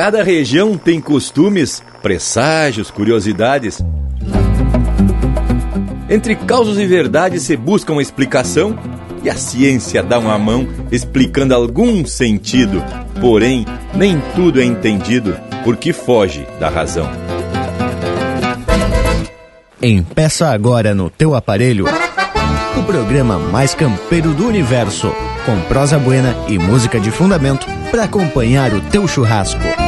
Cada região tem costumes, presságios, curiosidades. Entre causos e verdades se busca uma explicação e a ciência dá uma mão explicando algum sentido. Porém, nem tudo é entendido porque foge da razão. Empeça agora no teu aparelho o programa mais campeiro do universo, com prosa buena e música de fundamento para acompanhar o teu churrasco.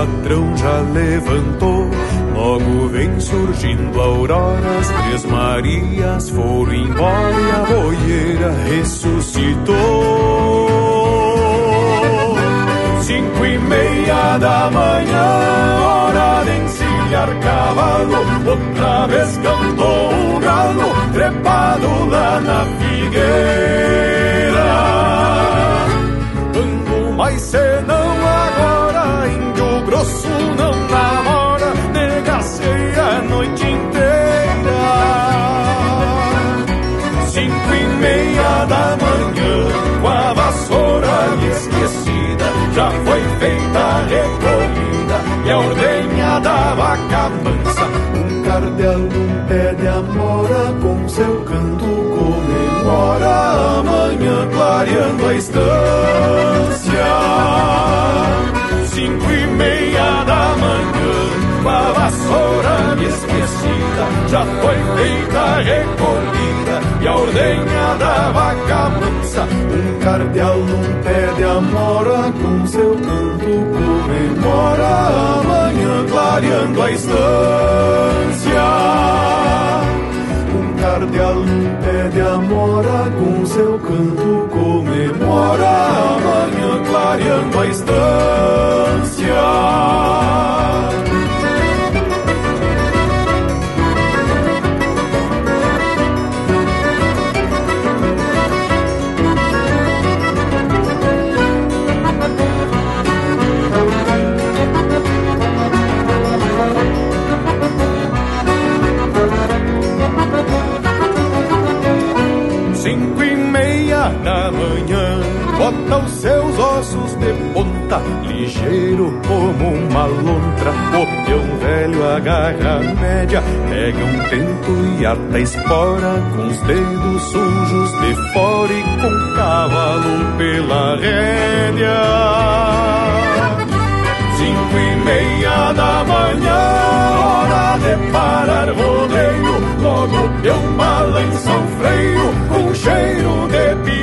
Patrão já levantou. Logo vem surgindo a aurora, as três Marias foram embora e a boieira ressuscitou. Cinco e meia da manhã, hora de encilhar cavalo, outra vez cantou o galo, trepado lá na figueira. Com seu canto comemora amanhã clareando a estância. Cinco e meia da manhã, com a vassoura esquecida, já foi feita a recolhida e a ordenha da vaca mansa. Um cardeal num pé de amora, com seu canto comemora amanhã clareando a estância. Um cardeal num pé de amora, com seu canto comemora amanhã clareando a estância. Bota os seus ossos de ponta, ligeiro como uma lontra. O peão velho agarra a média, pega um tento e ata a espora, com os dedos sujos de fora e com o cavalo pela rédea. Cinco e meia da manhã, hora de parar rodeio. Logo eu balança o freio com cheiro de picumã.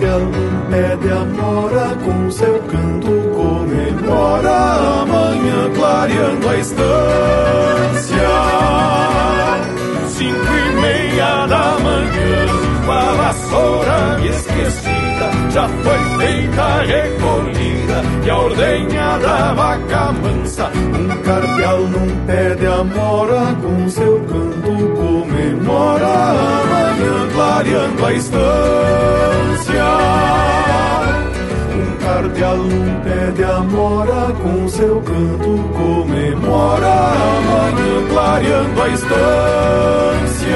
Num pé de amora, com seu canto comemora amanhã clareando a estância. Cinco e meia da manhã, a vassoura esquecida, já foi feita recolhida e a ordenha da vaca mansa. Um cardeal num pé de amora, com seu canto comemora amanhã clareando a estância. Um cardeal num pé de amora, com seu canto comemora amanhã clareando a estância.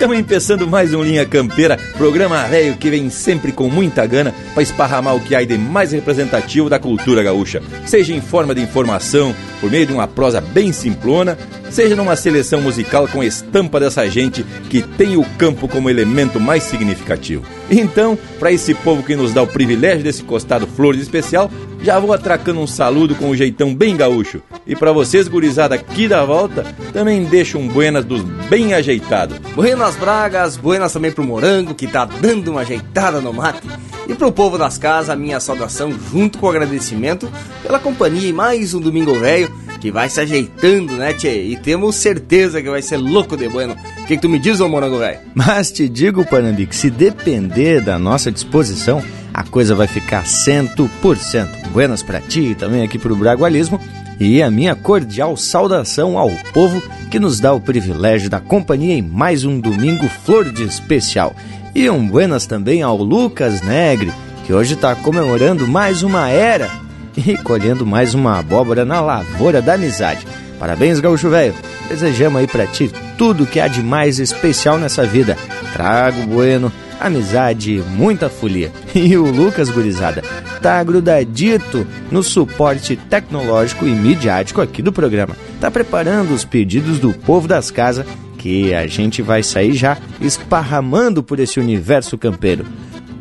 Estamos empeçando mais um Linha Campeira, programa velho que vem sempre com muita gana para esparramar o que há de mais representativo da cultura gaúcha, seja em forma de informação, por meio de uma prosa bem simplona, seja numa seleção musical com estampa dessa gente que tem o campo como elemento mais significativo. Então, para esse povo que nos dá o privilégio desse costado flores especial, já vou atracando um saludo com um jeitão bem gaúcho. E para vocês, gurizada aqui da volta, também deixo um buenas dos bem ajeitados. Buenas Bragas, buenas também pro Morango, que tá dando uma ajeitada no mate. E pro povo das casas, a minha saudação junto com o agradecimento pela companhia e mais um Domingo Velho que vai se ajeitando, né, tchê? E temos certeza que vai ser louco de bueno. O que, que tu me diz, ô morango velho? Mas te digo, Panambi, que se depender da nossa disposição, a coisa vai ficar 100%. Buenas para ti e também aqui pro Bragualismo. E a minha cordial saudação ao povo que nos dá o privilégio da companhia em mais um domingo flor de especial. E um buenas também ao Lucas Negre, que hoje está comemorando mais uma era e colhendo mais uma abóbora na lavoura da amizade. Parabéns, gaúcho velho. Desejamos aí para ti tudo que há de mais especial nessa vida. Trago bueno, amizade, muita folia. E o Lucas Gurizada tá grudadito no suporte tecnológico e midiático aqui do programa. Tá preparando os pedidos do povo das casas que a gente vai sair já esparramando por esse universo campeiro.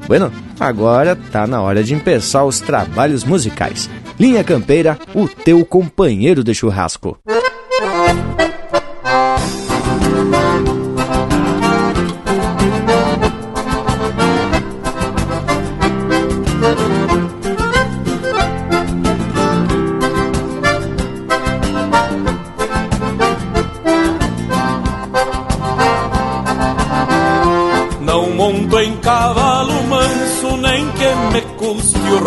Bueno, agora tá na hora de começar os trabalhos musicais. Linha Campeira, o teu companheiro de churrasco.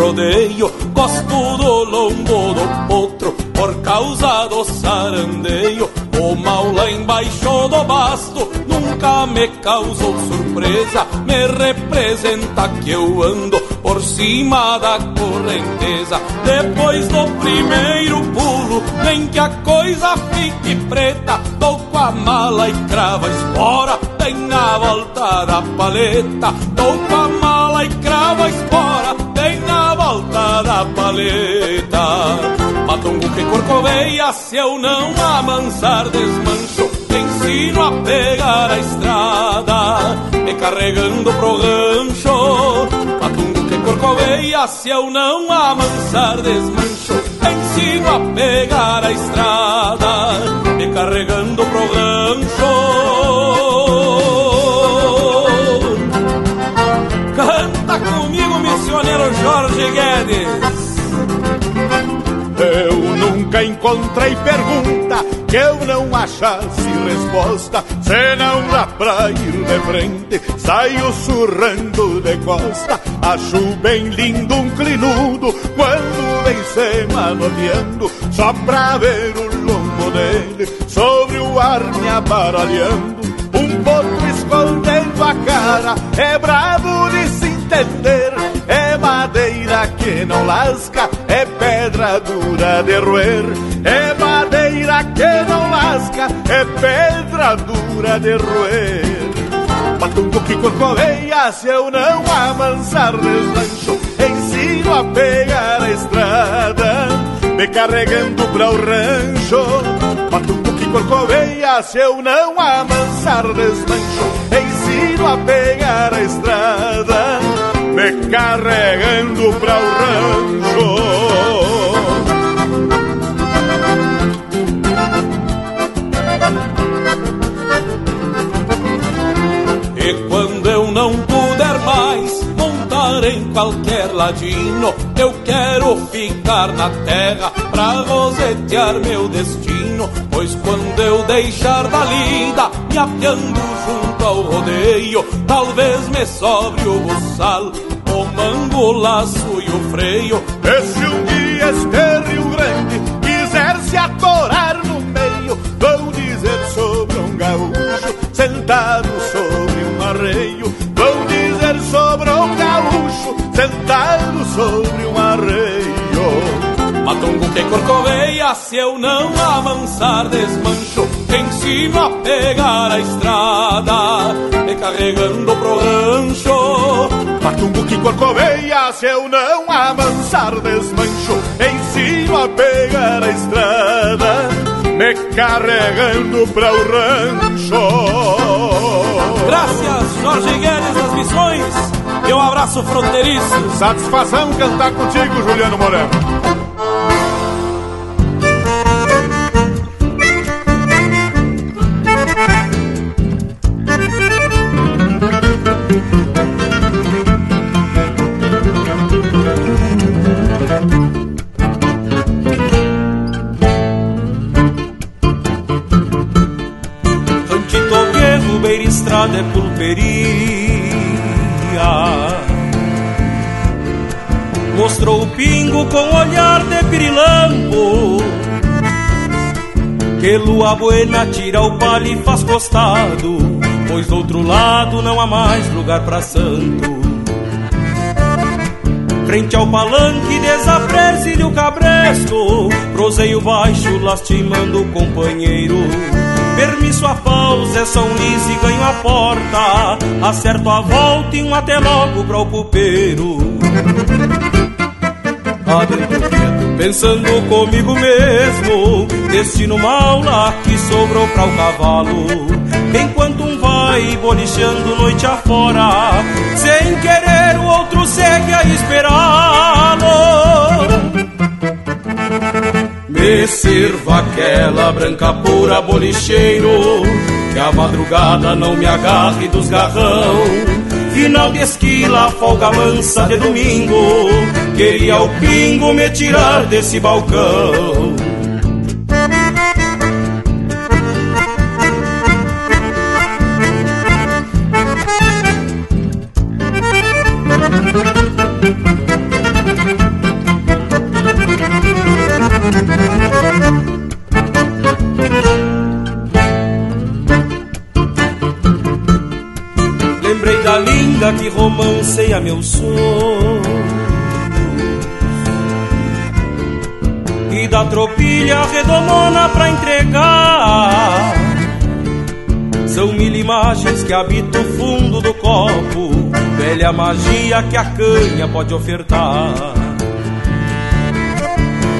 Rodeio, gosto do lombo do potro, por causa do sarandeio. O mal lá embaixo do basto nunca me causou surpresa, me representa que eu ando por cima da correnteza. Depois do primeiro pulo, nem que a coisa fique preta, dou com a mala e crava espora, bem na volta da paleta, dou com a mala e crava espora, bem na volta da paleta. Matungo que corcoveia, se eu não amansar desmancho, ensino a pegar a estrada, me carregando pro gancho. Matungo que corcoveia, se eu não amansar desmancho, ensino a pegar a estrada, me carregando pro gancho. Jorge Guedes. Eu nunca encontrei pergunta que eu não achasse resposta. Se não dá pra ir de frente, saio surrando de costa. Acho bem lindo um clinudo quando vem se manoteando, só pra ver o lombo dele sobre o ar me aparalhando. Um potro escondendo a cara, é bravo de se entender é madeira que não lasca, é pedra dura de roer. É madeira que não lasca, é pedra dura de roer. Batungo que corcoveia, se eu não amansar deslancho, ensino a pegar a estrada, me carregando pra o rancho. Batungo que corcoveia, se eu não amansar deslancho, ensino a pegar a estrada me carregando para o rancho. E quando eu não puder mais montar em qualquer ladino, eu quero ficar na terra pra rosetear meu destino. Pois quando eu deixar da lida, me apiando junto ao rodeio, talvez me sobre o buçal, o mango, o laço e o freio. E se um dia este Rio Grande quiser se atorar no meio, vou dizer sobre um gaúcho sentado sobre um arreio. Vou dizer sobre um gaúcho sentado sobre um que corcoveia, se eu não amansar desmancho ensino a pegar a estrada, me carregando pro rancho. Matumbo que corcoveia se eu não amansar desmancho, ensino a pegar a estrada, me carregando para o rancho. Graças, Jorge Guedes das Missões, e um abraço fronteiriço. Satisfação cantar contigo, Juliano Moreno. Estrada é pulperia. Mostrou o pingo com olhar de pirilampo. Que lua buena tira o palho e faz costado, pois do outro lado não há mais lugar para santo. Frente ao palanque desapreze o cabresto, proseio baixo lastimando o companheiro. Permisso a pausa, é um lis e ganho a porta. Acerto a volta e um até logo para o pupeiro. Pensando comigo mesmo. Destino mal lá que sobrou para o cavalo. Enquanto um vai bolichando noite afora. Sem querer, o outro segue a esperá-lo. Me sirva aquela branca pura bolicheiro Que a madrugada não me agarre dos garrão. Final de esquila, folga mansa de domingo Queria o pingo me tirar desse balcão que romanceia meu sonho. E da tropilha redomona pra entregar. São mil imagens que habitam o fundo do copo. Velha magia que a canha pode ofertar.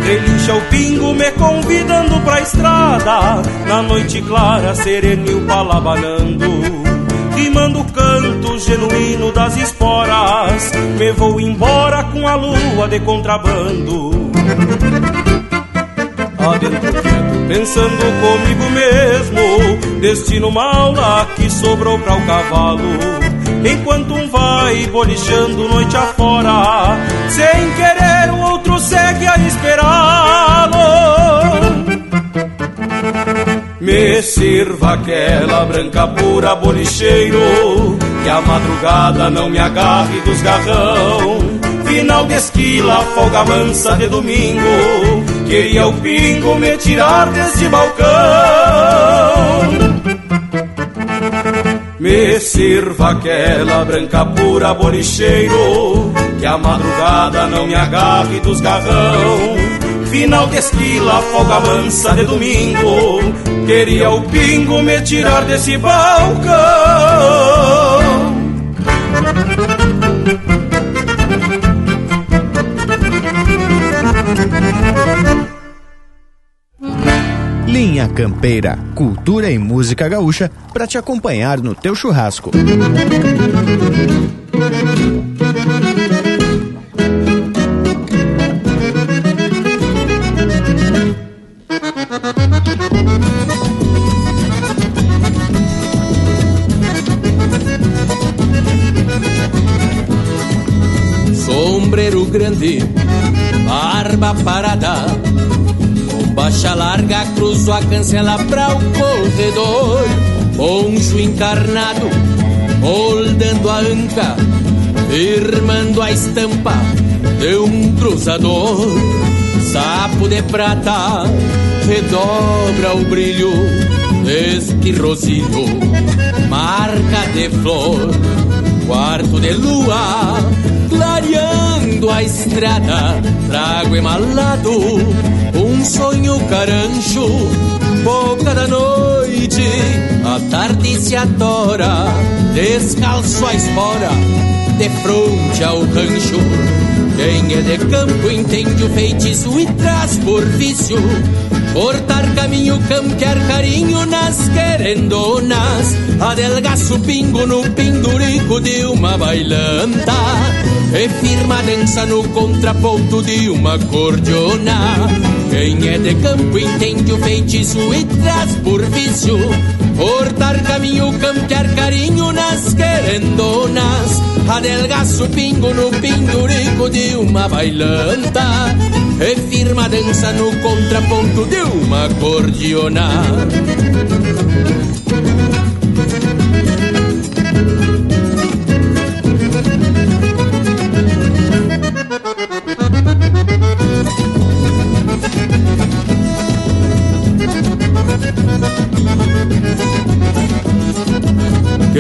Relincha o pingo me convidando pra estrada. Na noite clara, serenil palabanando rimando canto genuíno das esporas. Me vou embora com a lua de contrabando. Adentro quieto, pensando comigo mesmo, destino mal lá que sobrou para o cavalo. Enquanto um vai bolichando noite afora, sem querer o outro segue a esperá-lo. Me sirva aquela branca pura bolicheiro Que a madrugada não me agarre dos garrão. Final de esquila, folga mansa de domingo Queria o pingo me tirar deste balcão. Me sirva aquela branca pura bolicheiro Que a madrugada não me agarre dos garrão. Final de esquila, folga mansa de domingo Queria o pingo me tirar desse balcão Linha Campeira, cultura e música gaúcha para te acompanhar no teu churrasco. Grande, barba parada. Com baixa larga, cruzo a cancela pra o corredor. Poncho encarnado, moldando a anca, firmando a estampa de um cruzador. Sapo de prata, redobra o brilho deste rosilho, marca de flor, quarto de lua, clareando a estrada, trago emalado, um sonho carancho, boca da noite tarde se atora, descalço a espora, de fronte ao rancho. Quem é de campo entende o feitiço e traz por vício. Cortar caminho, campear carinho nas querendonas. Adelgaço pingo no pendurico de uma bailanta. E firma dança no contraponto de uma cordiona Quem é de campo entende o feitiço e traz por vício. Cortar caminho, campear carinho nas querendonas. Adelgaço pingo no pendurico de uma bailanta. E firma dança no contraponto de uma cordiona.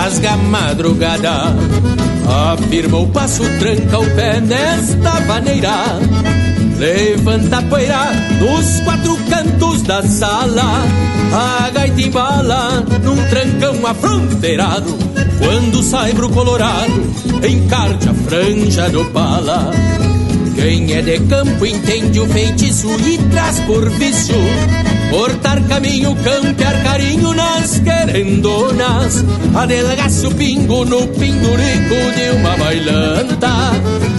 rasga a madrugada Afirma o passo, tranca o pé nesta maneira. Levanta a poeira nos quatro cantos da sala. A gaita embala num trancão afronteirado. Quando sai pro colorado, encarte a franja do pala Quem é de campo entende o feitiço e traz por vício Cortar caminho, campear carinho nas querendonas. Adelgaço o pingo no pendurico de uma bailanta.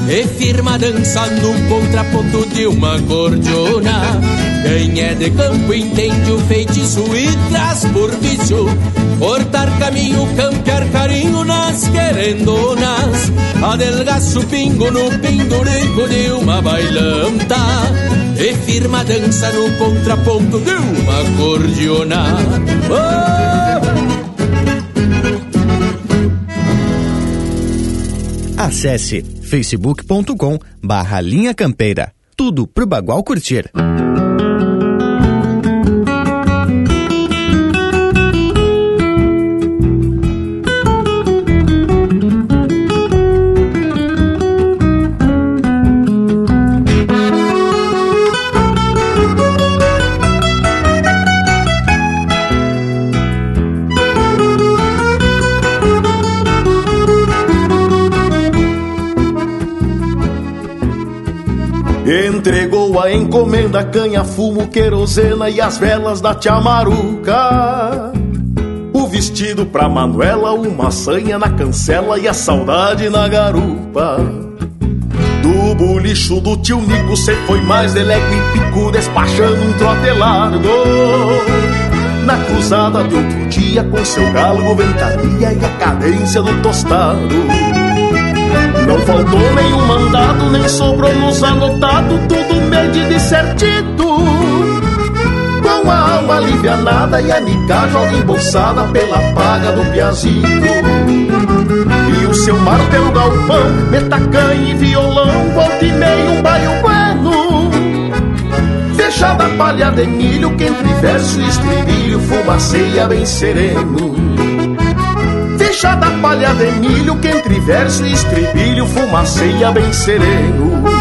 E firma dança no contraponto de uma cordiona. Quem é de campo entende o feitiço e traz por vício. Cortar caminho, campear carinho nas querendonas. Adelgaço pingo no pendurico de uma bailanta e firma a dança no contraponto de uma cordiona. Oh! Acesse facebook.com barra linha campeira. Tudo pro Bagual curtir. Entregou a encomenda, canha, fumo, querosena e as velas da tia Maruca. O vestido pra Manuela, uma sanha na cancela e a saudade na garupa. Do bolicho do tio Nico, cê foi mais delego e pico, despachando um trote largo. Na cruzada de outro dia, com seu galo, ventania e a cadência do tostado. Faltou nenhum mandado, nem sobrou nos anotado, tudo medido e certito. Com a alma alivianada e a nica joga embolsada pela paga do piazito. E o seu martelo galpão, metacanha e violão, volta e meio um baio bueno. Fechada palha de milho, que entre verso e estribilho fumaceia bem sereno da palha de milho que entre verso e estribilho fumaceia bem sereno.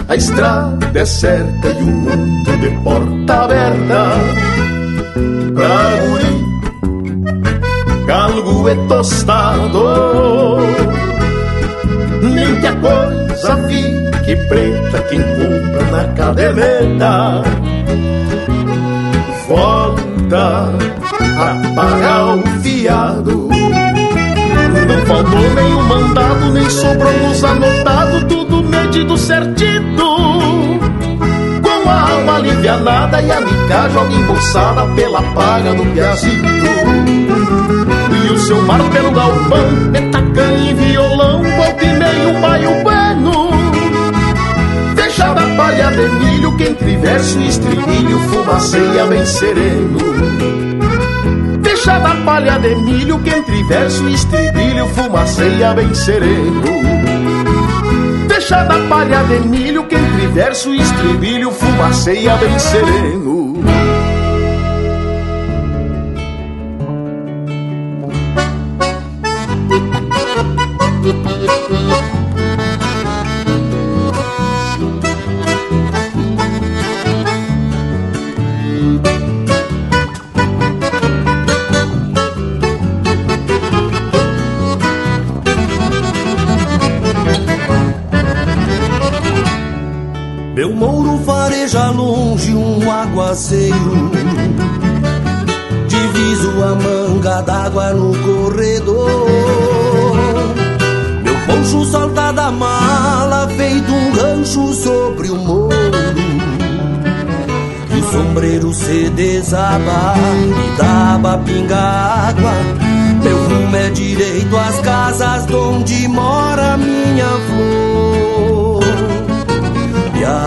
a estrada é certa e um mundo de porta aberta pra guri. Galgo é tostado, nem que a coisa fique preta quem compra na caderneta. Volta a pagar o fiado. Não faltou nenhum mandado, nem sobrou nos anotado, tudo medido certito. Com a alma alivianada e a mica joga embolsada pela paga do piazito. E o seu mar pelo galpão, metacanha e violão, volta e meio baio bueno. Fechada palha de milho, que entre verso e estribilho fumaceia bem sereno da palha de milho que entre verso e estribilho fumaceia bem sereno. da palha de milho que entre verso e estribilho fumaceia bem sereno. Aguaceiro. Diviso a manga d'água no corredor. Meu poncho solta da mala Feito um rancho sobre o morro. E o sombreiro se desaba E dava pinga água. Meu rumo é direito às casas Onde mora minha flor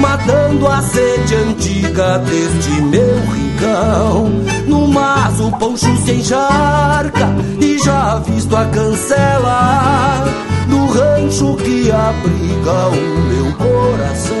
matando a sede antiga deste meu rincão. No mas o poncho se encharca e já visto a cancela do rancho que abriga o meu coração.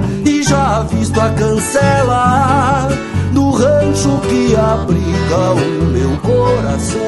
e já visto a cancela do rancho que abriga o meu coração.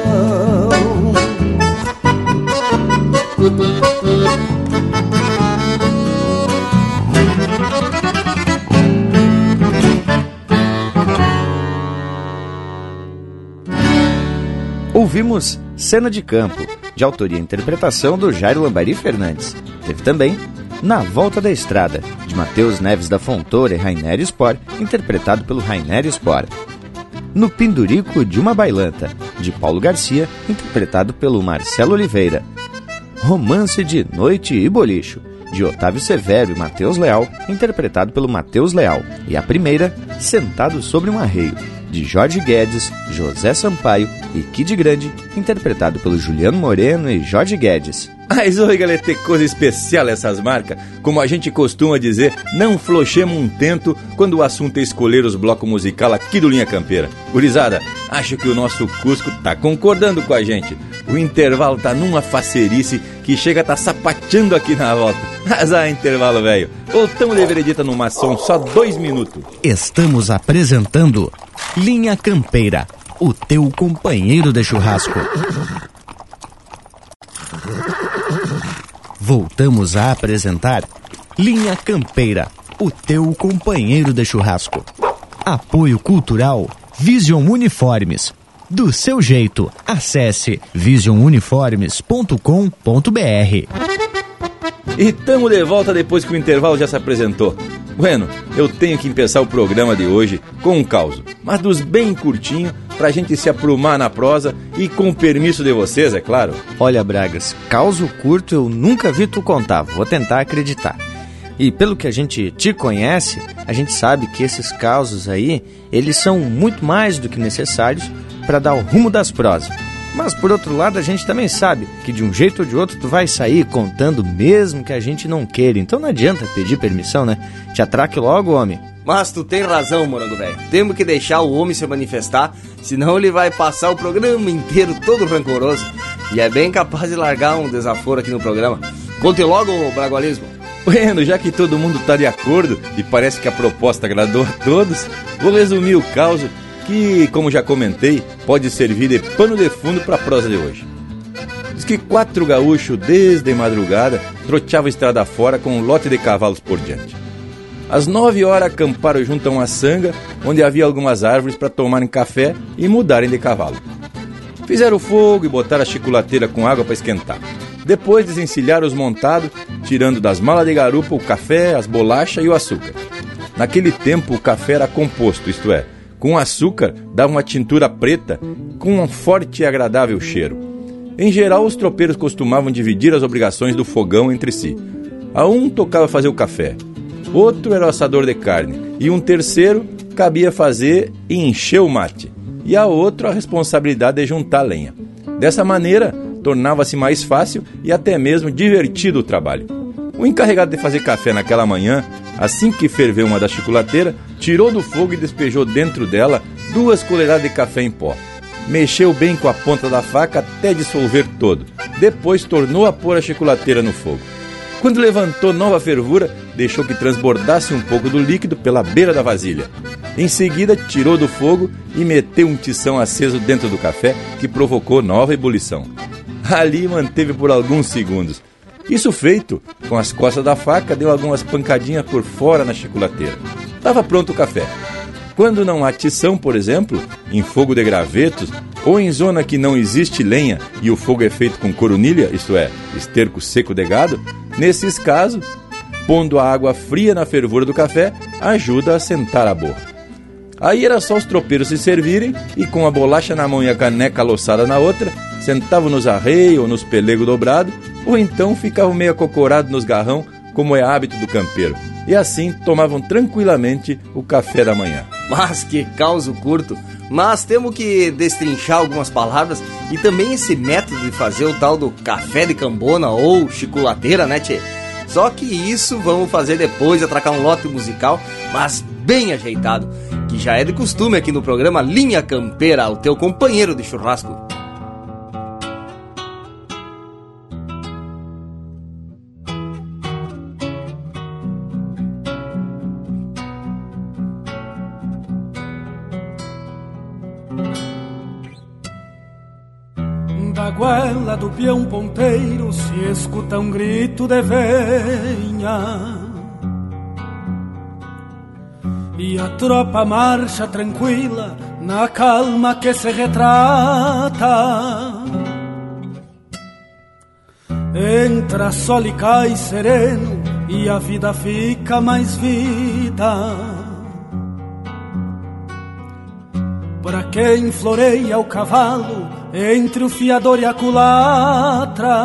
Ouvimos Cena de Campo, de autoria e interpretação do Jairo Lambari Fernandes. Teve também Na Volta da Estrada, de Matheus Neves da Fontoura e Rainer Spor, interpretado pelo Rainer Spor. No Pindurico de uma Bailanta, de Paulo Garcia, interpretado pelo Marcelo Oliveira. Romance de Noite e Bolicho, de Otávio Severo e Matheus Leal, interpretado pelo Matheus Leal. E a primeira, Sentado sobre um Arreio, de Jorge Guedes, José Sampaio e Kid Grande, interpretado pelo Juliano Moreno e Jorge Guedes. Mas oi, galera, tem coisa especial essas marcas. Como a gente costuma dizer, não flochemos um tento quando o assunto é escolher os blocos musical aqui do Linha Campeira. Gurizada, acho que o nosso Cusco tá concordando com a gente. O intervalo tá numa facerice que chega a tá sapateando aqui na volta. Mas ah, intervalo, velho. Voltamos de veredita no maçom, só dois minutos. Estamos apresentando Linha Campeira, o teu companheiro de churrasco. Voltamos a apresentar Linha Campeira, o teu companheiro de churrasco. Apoio Cultural Vision Uniformes. Do seu jeito, acesse visionuniformes.com.br. E tamo de volta depois que o intervalo já se apresentou. Bueno, eu tenho que começar o programa de hoje com um caos, mas dos bem curtinho, pra gente se aprumar na prosa e com o permisso de vocês, é claro. Olha, Bragas, causo curto eu nunca vi tu contar, vou tentar acreditar. E pelo que a gente te conhece, a gente sabe que esses causos aí, eles são muito mais do que necessários para dar o rumo das prosas. Mas por outro lado, a gente também sabe que de um jeito ou de outro tu vai sair contando mesmo que a gente não queira. Então não adianta pedir permissão, né? Te atraque logo, homem. Mas tu tem razão, morango velho. Temos que deixar o homem se manifestar, senão ele vai passar o programa inteiro todo rancoroso. E é bem capaz de largar um desaforo aqui no programa. Conte logo, Bragualismo. Bueno, já que todo mundo tá de acordo e parece que a proposta agradou a todos, vou resumir o caos que, como já comentei, pode servir de pano de fundo para a prosa de hoje. Diz que quatro gaúchos, desde madrugada, troteavam estrada fora com um lote de cavalos por diante. Às nove horas acamparam junto a uma sanga, onde havia algumas árvores para tomarem café e mudarem de cavalo. Fizeram fogo e botaram a chiculateira com água para esquentar. Depois desencilharam os montados, tirando das malas de garupa o café, as bolachas e o açúcar. Naquele tempo o café era composto, isto é, com açúcar dava uma tintura preta com um forte e agradável cheiro. Em geral, os tropeiros costumavam dividir as obrigações do fogão entre si. A um tocava fazer o café, outro era o assador de carne, e um terceiro cabia fazer e encher o mate, e a outro a responsabilidade de juntar lenha. Dessa maneira, tornava-se mais fácil e até mesmo divertido o trabalho. O encarregado de fazer café naquela manhã, assim que ferveu uma da chocolateira, tirou do fogo e despejou dentro dela duas colheradas de café em pó. Mexeu bem com a ponta da faca até dissolver todo. Depois tornou a pôr a chocolateira no fogo. Quando levantou nova fervura, deixou que transbordasse um pouco do líquido pela beira da vasilha. Em seguida, tirou do fogo e meteu um tição aceso dentro do café, que provocou nova ebulição. Ali manteve por alguns segundos isso feito, com as costas da faca, deu algumas pancadinhas por fora na chocolateira. Estava pronto o café. Quando não há tição, por exemplo, em fogo de gravetos, ou em zona que não existe lenha e o fogo é feito com coronilha, isto é, esterco seco de gado, nesses casos, pondo a água fria na fervura do café, ajuda a sentar a borra. Aí era só os tropeiros se servirem e com a bolacha na mão e a caneca aloçada na outra, sentavam nos arreios ou nos pelegos dobrados ou então ficavam meio acocorados nos garrão, como é hábito do campeiro. E assim tomavam tranquilamente o café da manhã. Mas que causo curto! Mas temos que destrinchar algumas palavras e também esse método de fazer o tal do café de cambona ou chiculateira, né, tchê? Só que isso vamos fazer depois, atracar um lote musical, mas bem ajeitado, que já é de costume aqui no programa Linha Campeira, o teu companheiro de churrasco. Peão ponteiro se escuta um grito de venha. E a tropa marcha tranquila na calma que se retrata. entra sol e cai sereno e a vida fica mais vida. Para quem floreia o cavalo entre o fiador e a culatra.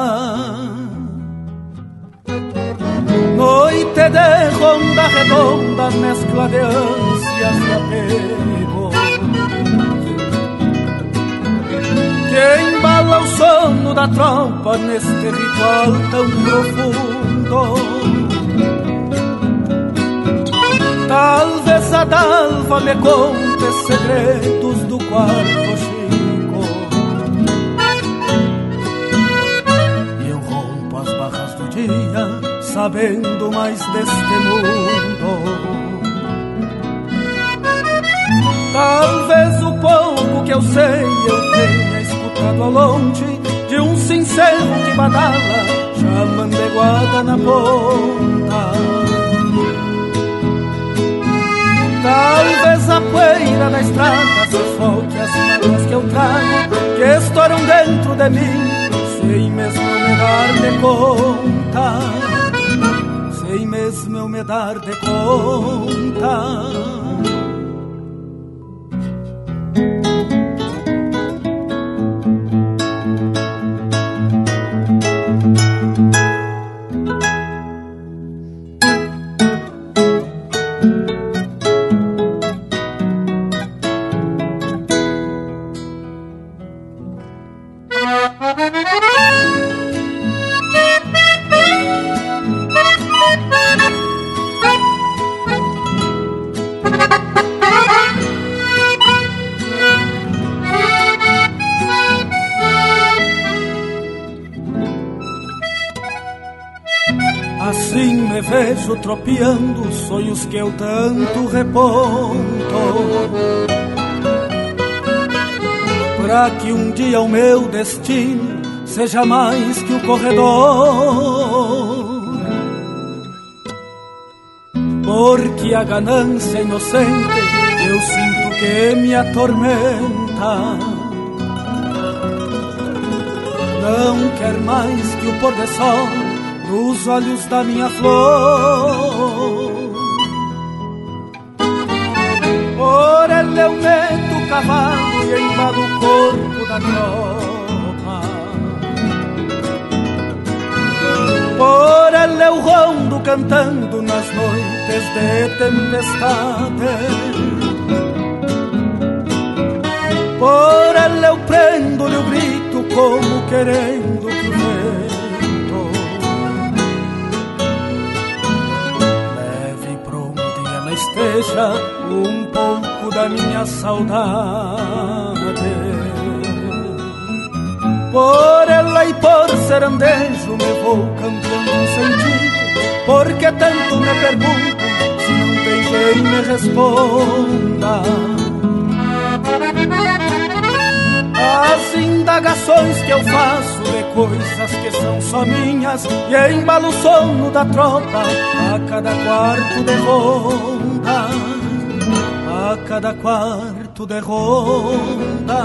Noite de ronda redonda, mescla de ânsias e apego Que embala o sono da tropa neste ritual tão profundo Talvez a dalva me conte segredos do quarto sabendo mais deste mundo. Talvez o pouco que eu sei eu tenha escutado ao longe de um sincero que badala, chamando guarda na ponta. Talvez a poeira da estrada sufoque as mágoas que eu trago, que estouram dentro de mim, sem mesmo me dar de conta sem mesmo eu me dar de conta. Tropeando sonhos que eu tanto reponto. Para que um dia o meu destino seja mais que o corredor. Porque a ganância inocente eu sinto que me atormenta. Não quer mais que o pôr do sol nos olhos da minha flor. Por ele eu meto o cavalo e embalo o corpo da tropa. Por ele eu rondo cantando nas noites de tempestade. Por ele eu prendo-lhe o grito como querendo que o esteja um pouco da minha saudade. Por ela e por serandejo me vou cambiando um sentido, porque tanto me pergunto se não tem quem me responda. As indagações que eu faço de coisas que são só minhas E embalo o sono da tropa a cada quarto de ronda A cada quarto de ronda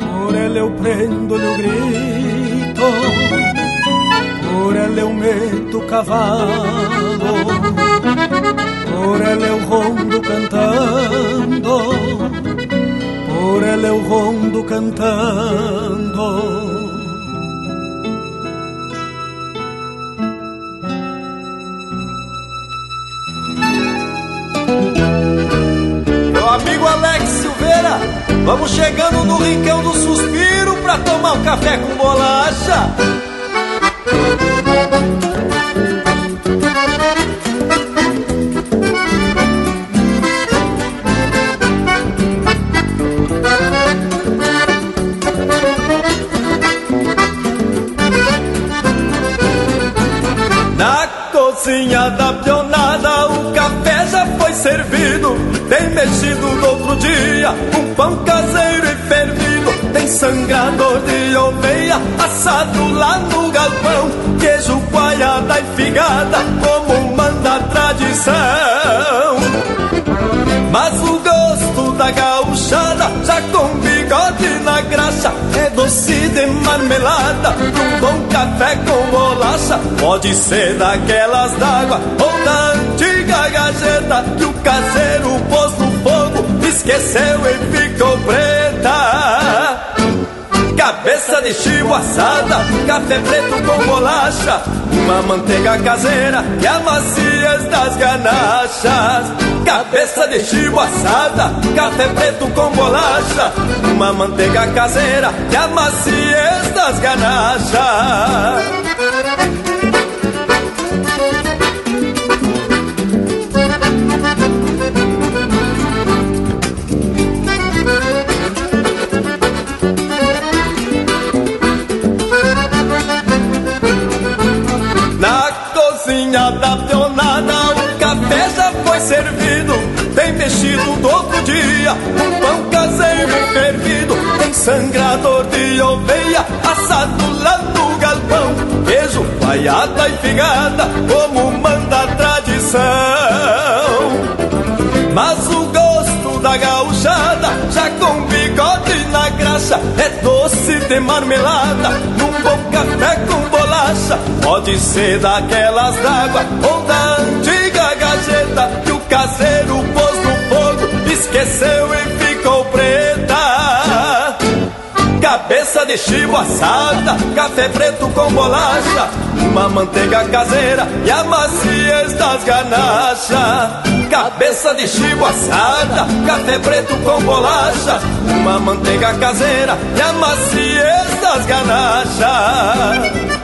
Por ele eu prendo-lhe o grito Por ele eu meto o cavalo por ela eu rondo cantando, por ela eu rondo cantando. Alex Silveira, vamos chegando no rincão do suspiro pra tomar um café com bolacha. cozinha da pionada servido Bem mexido do outro dia, um pão caseiro e fervido Tem sangrador de oveia, assado lá no galpão Queijo, coalhada e figada, como manda a tradição. Mas o gosto da gauchada, já com bigode na na graxa, é doce de marmelada, um bom café com bolacha, pode ser daquelas d'água ou da que o caseiro pôs no fogo, esqueceu e ficou preta. Cabeça de chivo assada, café preto com bolacha, uma manteiga caseira e a maciez das ganachas. Cabeça de chivo assada, café preto com bolacha, uma manteiga caseira e a maciez das ganachas. Do outro dia. Um pão caseiro fervido Tem sangrador de oveia Assado lá no galpão. Queijo, vaiada e figada Como manda a tradição. Mas o gosto da gauchada Já com bigode na graxa É doce de marmelada Num bom café com bolacha. Pode ser daquelas d'água Ou da antiga gajeta Que o caseiro pôs esqueceu e ficou preta. Cabeça de chivo assada, café preto com bolacha, uma manteiga caseira e a maciez das ganachas. Cabeça de chivo assada, café preto com bolacha, uma manteiga caseira e a maciez das ganachas.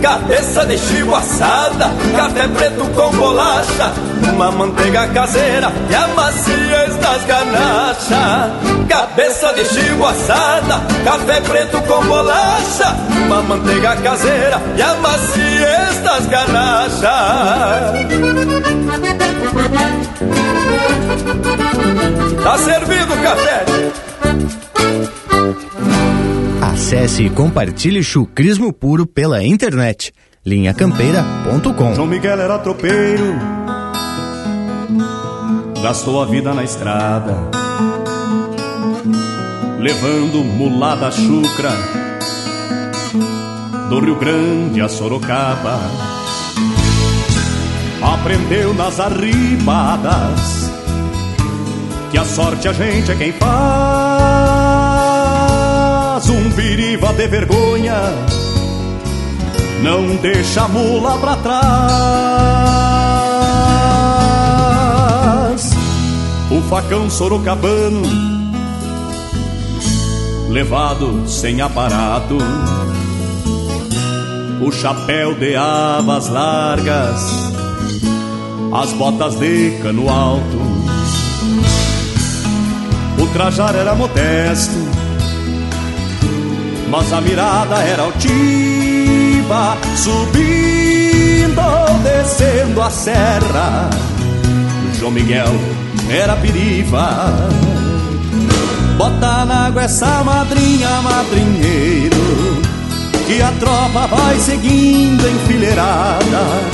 Cabeça de chivo assada, café preto com bolacha, uma manteiga caseira e a maciez das ganachas. Cabeça de chivo assada, café preto com bolacha, uma manteiga caseira e a maciez das ganachas. Tá servido o café. Acesse e compartilhe chucrismo puro pela internet. linhacampeira.com João Miguel era tropeiro, gastou a vida na estrada, levando mulada chucra do Rio Grande a Sorocaba aprendeu nas arribadas que a sorte a gente é quem faz. Um biriva de vergonha não deixa a mula pra trás. O facão sorocabano levado sem aparato. O chapéu de abas largas as botas de cano alto. O trajar era modesto, mas a mirada era altiva, subindo ou descendo a serra. João Miguel era piriva. Bota na água essa madrinha, madrinheiro, que a tropa vai seguindo enfileirada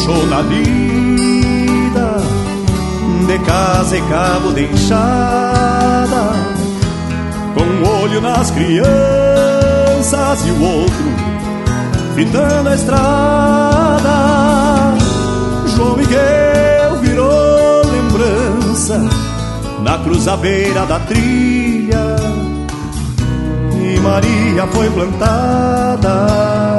Murchou na vida De casa e cabo de enxada Com um olho nas crianças e o outro Fitando a estrada. João Miguel virou lembrança Na cruzabeira da trilha E Maria foi plantada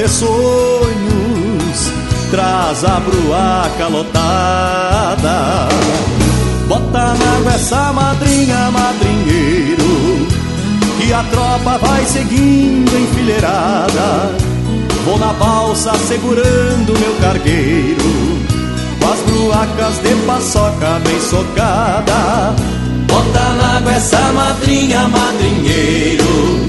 de sonhos traz a bruaca lotada. Bota na água essa madrinha, madrinheiro, que a tropa vai seguindo enfileirada. Vou na balsa segurando meu cargueiro, com as bruacas de paçoca bem socada. Bota na água essa madrinha, madrinheiro,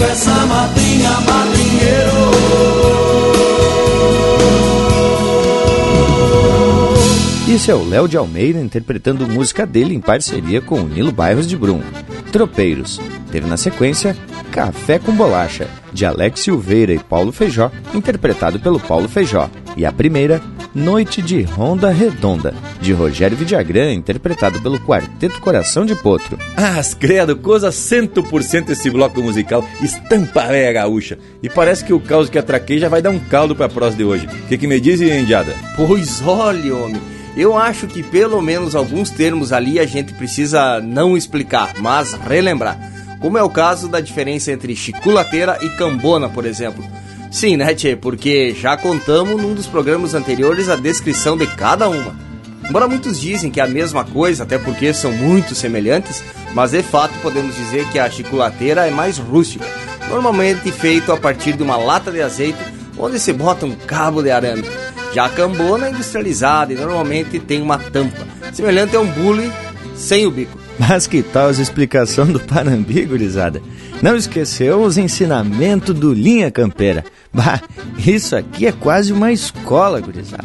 Essa madrinha, madrinheiro. Isso é o Léo de Almeida interpretando música dele em parceria com o Nilo Bairros de Brum. Tropeiros. Teve na sequência Café com Bolacha, de Alex Silveira e Paulo Feijó, interpretado pelo Paulo Feijó. E a primeira, Noite de Ronda Redonda, de Rogério Vidagrã, interpretado pelo Quarteto Coração de Potro. Ah, credo, coisa 100% esse bloco musical, estampa véia gaúcha. E parece que o caos que atraquei já vai dar um caldo pra prosa de hoje. O que, que me diz, Indiada? Pois olhe, homem. Eu acho que pelo menos alguns termos ali a gente precisa não explicar, mas relembrar. Como é o caso da diferença entre chiculateira e cambona, por exemplo. Sim, né, Tchê? Porque já contamos num dos programas anteriores a descrição de cada uma. Embora muitos dizem que é a mesma coisa, até porque são muito semelhantes, mas de fato podemos dizer que a chiculateira é mais rústica, normalmente feito a partir de uma lata de azeite onde se bota um cabo de arame. Já a cambona é industrializada e normalmente tem uma tampa, semelhante a um bule sem o bico. Mas que tal as explicação do Parambi, gurizada? Não esqueceu os ensinamentos do Linha Campeira. Bah, isso aqui é quase uma escola, gurizada.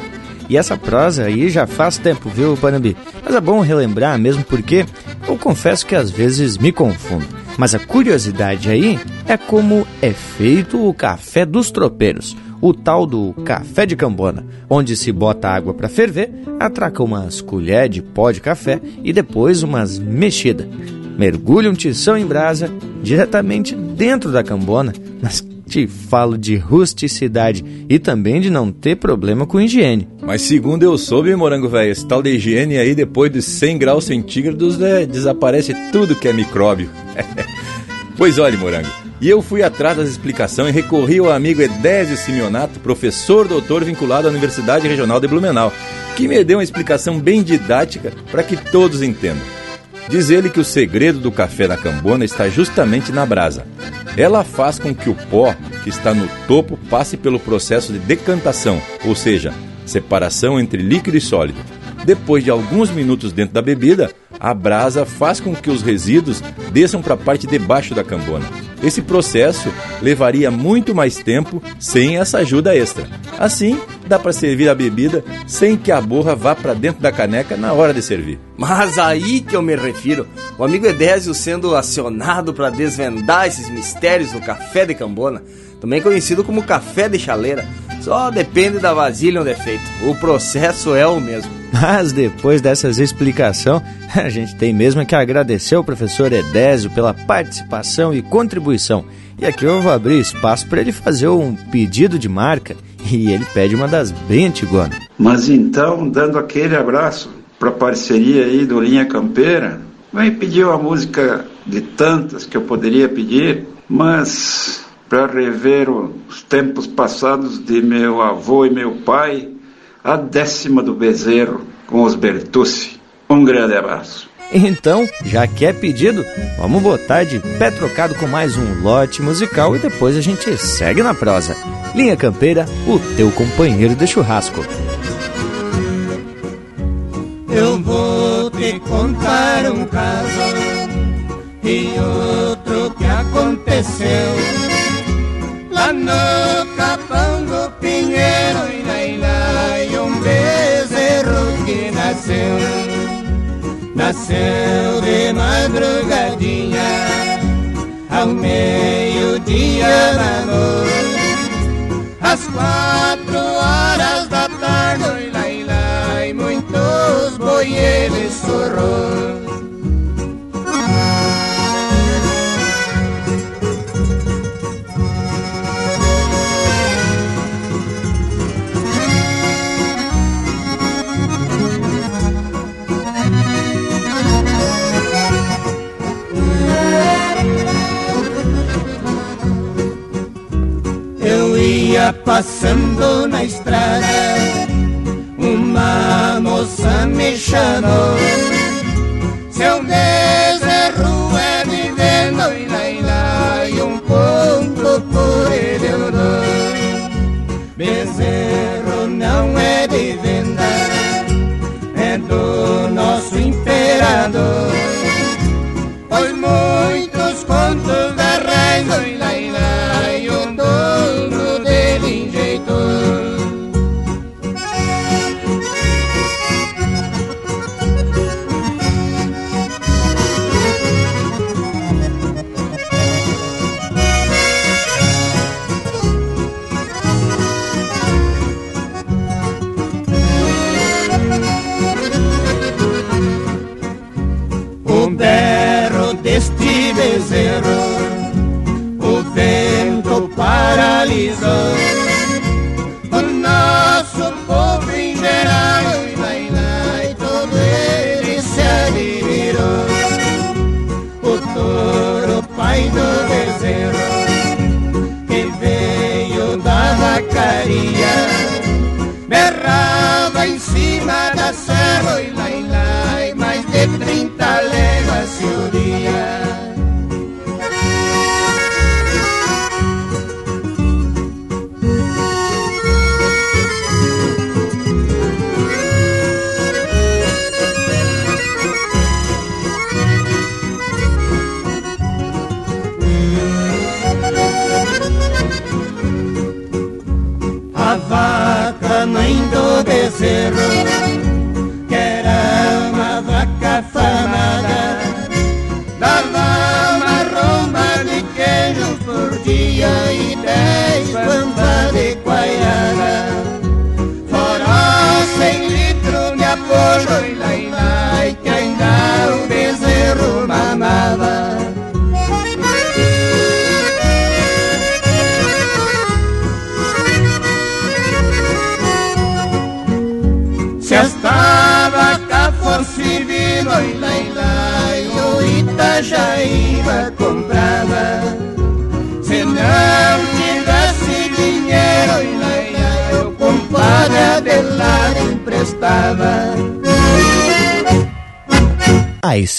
E essa prosa aí já faz tempo, viu, Panambi? Mas é bom relembrar, mesmo porque eu confesso que às vezes me confundo. Mas a curiosidade aí é como é feito o café dos tropeiros, o tal do café de cambona, onde se bota água para ferver, atraca umas colheres de pó de café e depois umas mexidas. Mergulha um tição em brasa diretamente dentro da cambona, mas te falo de rusticidade e também de não ter problema com higiene. Mas segundo eu soube, morango velho, esse tal de higiene aí, depois dos 100 graus centígrados, né, desaparece tudo que é micróbio. pois olhe, morango, e eu fui atrás das explicações e recorri ao amigo Edésio Simeonato, professor doutor vinculado à Universidade Regional de Blumenau, que me deu uma explicação bem didática para que todos entendam. Diz ele que o segredo do café na cambona está justamente na brasa. Ela faz com que o pó que está no topo passe pelo processo de decantação, ou seja, separação entre líquido e sólido. Depois de alguns minutos dentro da bebida, a brasa faz com que os resíduos desçam para a parte de baixo da cambona. Esse processo levaria muito mais tempo sem essa ajuda extra. Assim, dá para servir a bebida sem que a borra vá para dentro da caneca na hora de servir. Mas aí que eu me refiro, o amigo Edésio sendo acionado para desvendar esses mistérios do café de cambona, também conhecido como café de chaleira. Só depende da vasilha onde é feito. O processo é o mesmo. Mas depois dessas explicações, a gente tem mesmo que agradecer ao professor Edésio pela participação e contribuição. E aqui eu vou abrir espaço para ele fazer um pedido de marca e ele pede uma das bem antigonas. Mas então, dando aquele abraço para a parceria aí do Linha Campeira, vai pedir uma música de tantas que eu poderia pedir, mas para rever os tempos passados de meu avô e meu pai, a décima do bezerro com os Bertucci. Um grande abraço. Então, já que é pedido, vamos botar de pé trocado com mais um lote musical e depois a gente segue na prosa. Linha Campeira, o teu companheiro de churrasco. Eu vou te contar um caso e outro que aconteceu lá no capão do Pinheiro e lá, e um bezerro que nasceu. Nasceu de madrugadinha ao meio-dia da noite. Às quatro horas da tarde e lá e muitos boi ele sorrou passando na estrada, uma moça me chamou. Seu bezerro é vivendo e lá e um ponto por ele eu. Bezerro não é de venda, é do nosso imperador.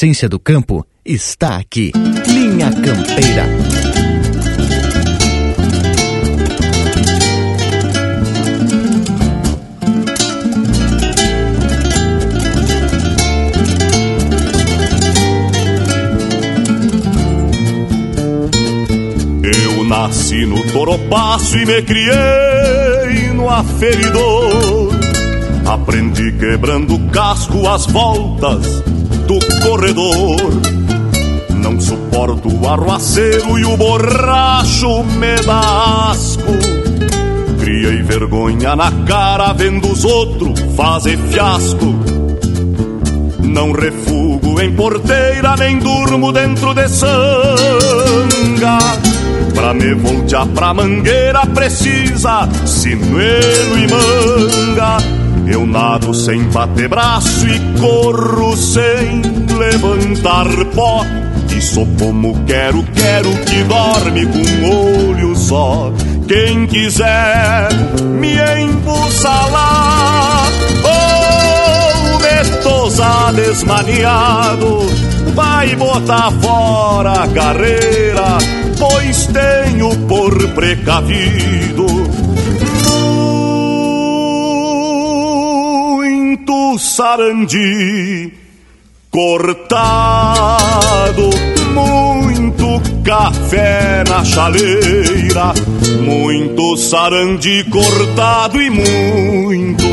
Essência do campo está aqui. Linha Campeira. Eu nasci no Toropaço e me criei no aferidor. Aprendi quebrando casco as voltas do corredor. Não suporto o arruaceiro e o borracho me dá. Criei vergonha na cara vendo os outros fazer fiasco. Não refugo em porteira, nem durmo dentro de sanga. Pra me voltear pra mangueira precisa sinuelo e manga. Eu nado sem bater braço e corro sem levantar pó. E sou como quero, quero que dorme com um olho só. Quem quiser me embussalar ou me metosa desmaniado, vai botar fora a carreira, pois tenho por precavido. Sarandi cortado, muito café na chaleira, muito sarandi cortado e muito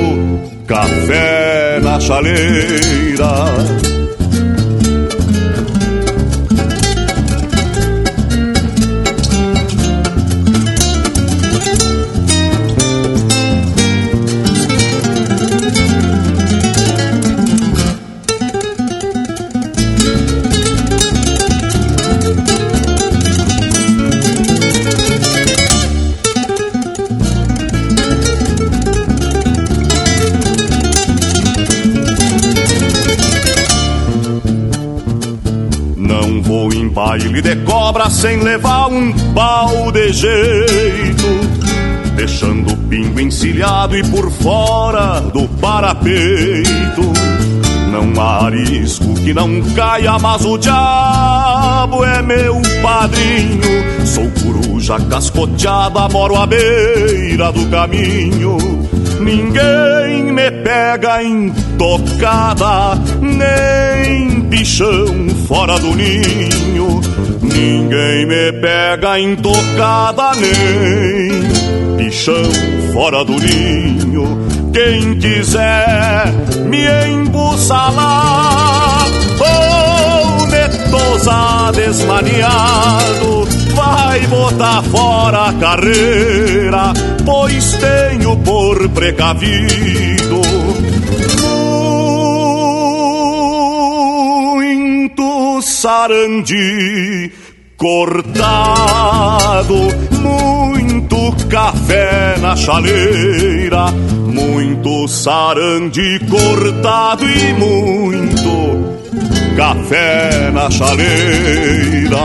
café na chaleira. Baile de cobra sem levar um pau de jeito, deixando o pingo encilhado e por fora do parapeito. Não há risco que não caia, mas o diabo é meu padrinho. Sou coruja cascoteada, moro à beira do caminho. Ninguém me pega em tocada, nem bichão fora do ninho. Ninguém me pega em tocada, nem bichão fora do ninho. Quem quiser me embussalar, oh, metosa desmaniado, vai botar fora a carreira, pois tenho por precavido sarandi cortado, muito café na chaleira, muito sarandi cortado e muito café na chaleira.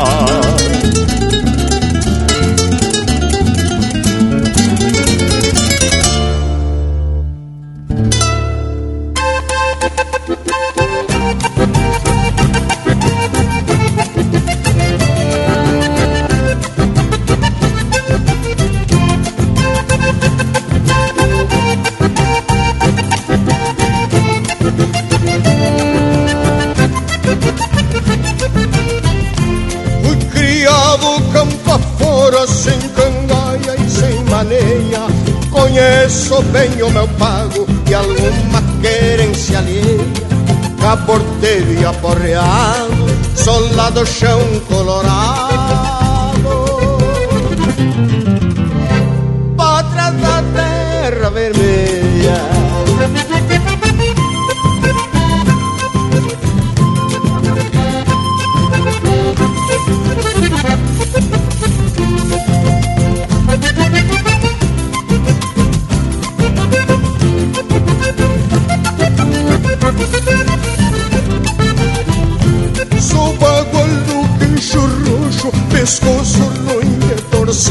Bem o meu pago e alguma querência alheia Caborteiro e aporreado, solado chão colorado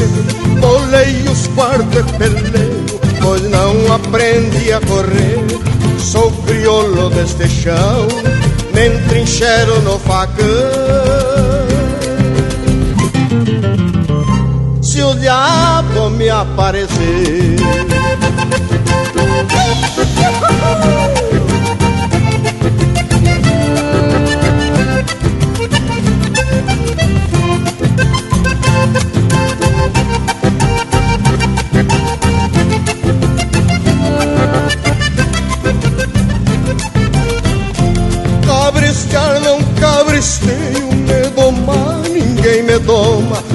torcer Bolei os quartos e Pois não aprendi a correr. Sou crioulo deste chão Me entrincheiro no facão Se o diabo me aparecer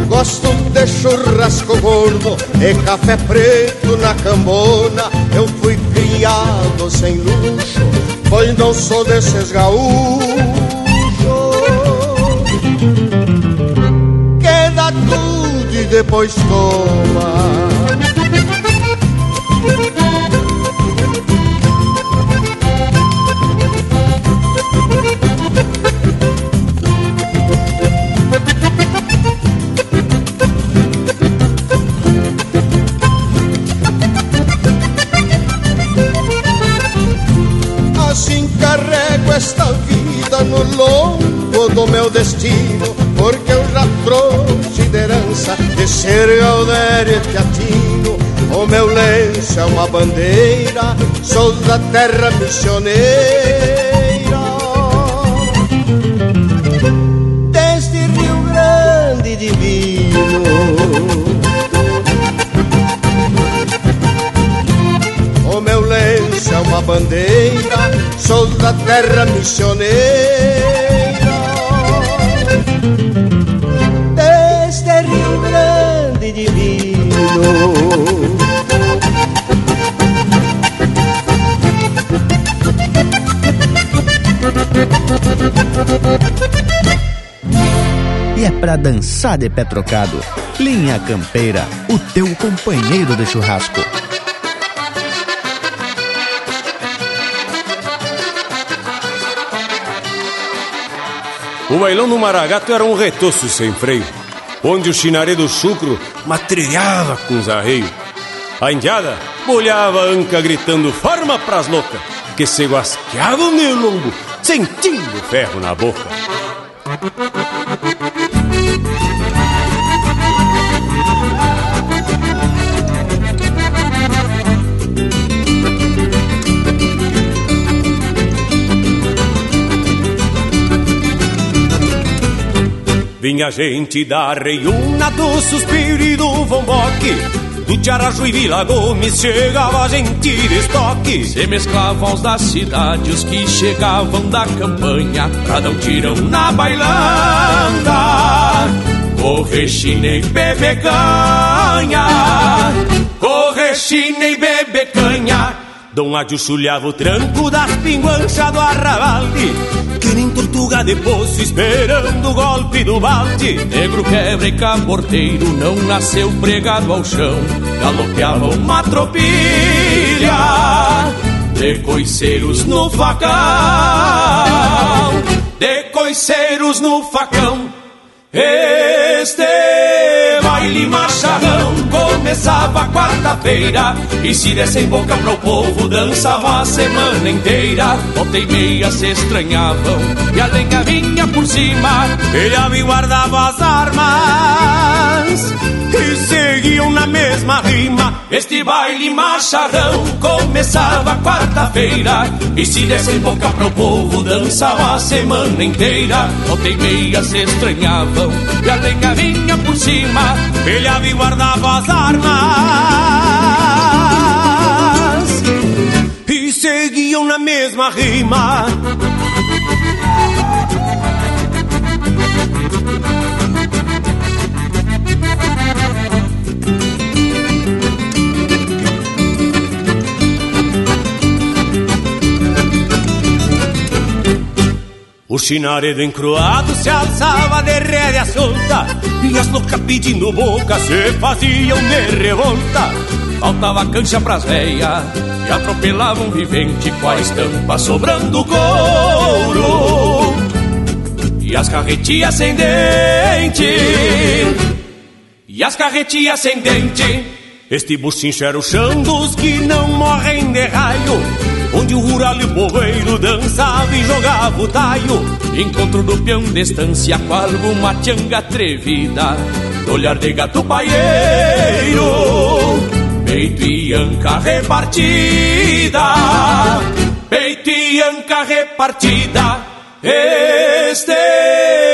Gosto de churrasco gordo e café preto na cambona. Eu fui criado sem luxo, pois não sou desses gaúchos. Queda tudo e depois toma. De ser Galdério Teatino. O meu lenço é uma bandeira, sou da terra missioneira. Deste Rio Grande divino. O meu lenço é uma bandeira, sou da terra missioneira. Divino. E é pra dançar de pé trocado. Linha Campeira, o teu companheiro de churrasco. O bailão do Maragato era um retoço sem freio, onde o chinaré do chucro matrilhava com os arreios. A indiada bolhava a anca gritando forma pras loucas, que se guasqueavam no lombo, sentindo ferro na boca. Vinha gente da reiuna do suspiro e do vomboque Do Tiaraju e Vila Gomes chegava gente de estoque. Se mesclavam os da cidade, os que chegavam da campanha Pra dar um tirão na bailanda. Corre, chine e bebe canha Corre, chine e bebe canha Dom Adio chulhava o tranco das pinguanchas do arrabalde Que nem tortuga de poço esperando o golpe do balde. Negro quebra e caborteiro não nasceu pregado ao chão. Galopeava uma tropilha De coiceiros no facão De coiceiros no facão. Este baile macharrão começava quarta-feira. E se desse em boca pro povo dançava a semana inteira. Volta e meia se estranhavam e a lenha vinha por cima. Ele e guardava as armas e na mesma rima. Este baile macharrão começava quarta-feira. E se desse em boca pro povo dançava a semana inteira. Volta e meia se estranhavam e a lenha vinha por cima. Ele e guardava as armas E seguiam na mesma rima O chinaredo encruado se alçava de rédea solta E as loucas pedindo boca se faziam de revolta. Faltava cancha pras véias E atropelavam vivente com a estampa sobrando couro. E as carretias sem dente E as carretias sem dente. Este buchincho era o chão dos que não morrem de raio Onde o rural e o poveiro dançava e jogava o taio. Encontro do peão de estância com alguma tianga atrevida. Do Olhar de gato paieiro Peito e anca repartida. Peito e anca repartida. Este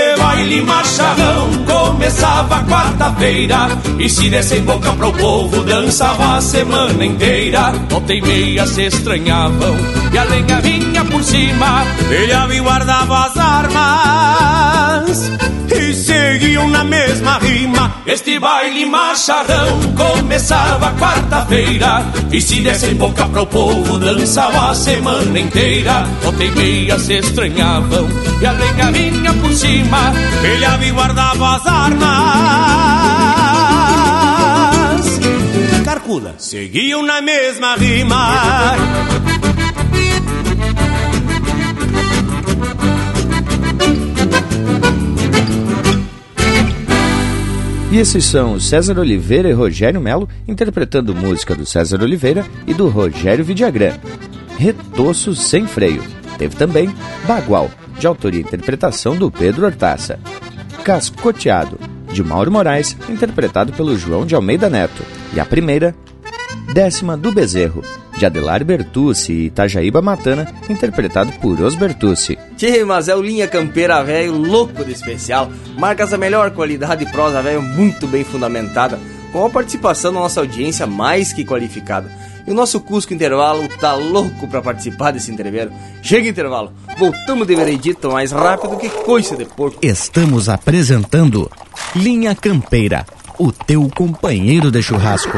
baile macharrão. Começava quarta-feira E se desse em boca pro povo dançava a semana inteira. Volta e meia se estranhavam e a lenha vinha por cima Ele guardava as armas seguiam na mesma rima. Este baile macharrão começava quarta-feira. E se desse em boca pro povo dançava a semana inteira. Volta meia se estranhavam e a lenha vinha por cima. Ele e guardava as armas. Carcula seguiam na mesma rima E esses são César Oliveira e Rogério Melo interpretando música do César Oliveira e do Rogério Vidagrã. Retoço sem freio. Teve também Bagual, de autoria e interpretação do Pedro Hortaça. Cascoteado, de Mauro Moraes, interpretado pelo João de Almeida Neto. E a primeira, Décima do Bezerro, de Adelar Bertucci e Itajaíba Matana, interpretado por Os Bertucci. Tchê, mas é o Linha Campeira Velho louco de especial. Marcas a melhor qualidade de prosa velho muito bem fundamentada, com a participação da nossa audiência mais que qualificada. E o nosso Cusco Intervalo tá louco para participar desse entreveiro. Chega intervalo, voltamos de veredito mais rápido que coice de porco. Estamos apresentando Linha Campeira, o teu companheiro de churrasco.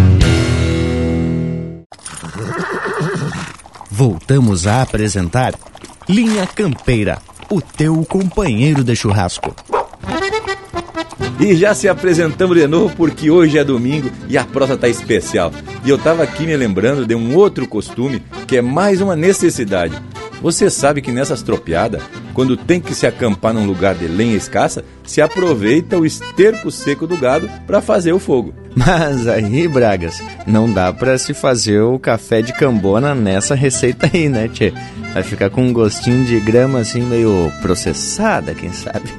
Voltamos a apresentar Linha Campeira, o teu companheiro de churrasco. E já se apresentamos de novo porque hoje é domingo e a prosa tá especial. E eu tava aqui me lembrando de um outro costume que é mais uma necessidade. Você sabe que nessas tropiadas, quando tem que se acampar num lugar de lenha escassa, se aproveita o esterco seco do gado para fazer o fogo. Mas aí, Bragas, não dá para se fazer o café de cambona nessa receita aí, né, tchê? Vai ficar com um gostinho de grama assim meio processada, quem sabe.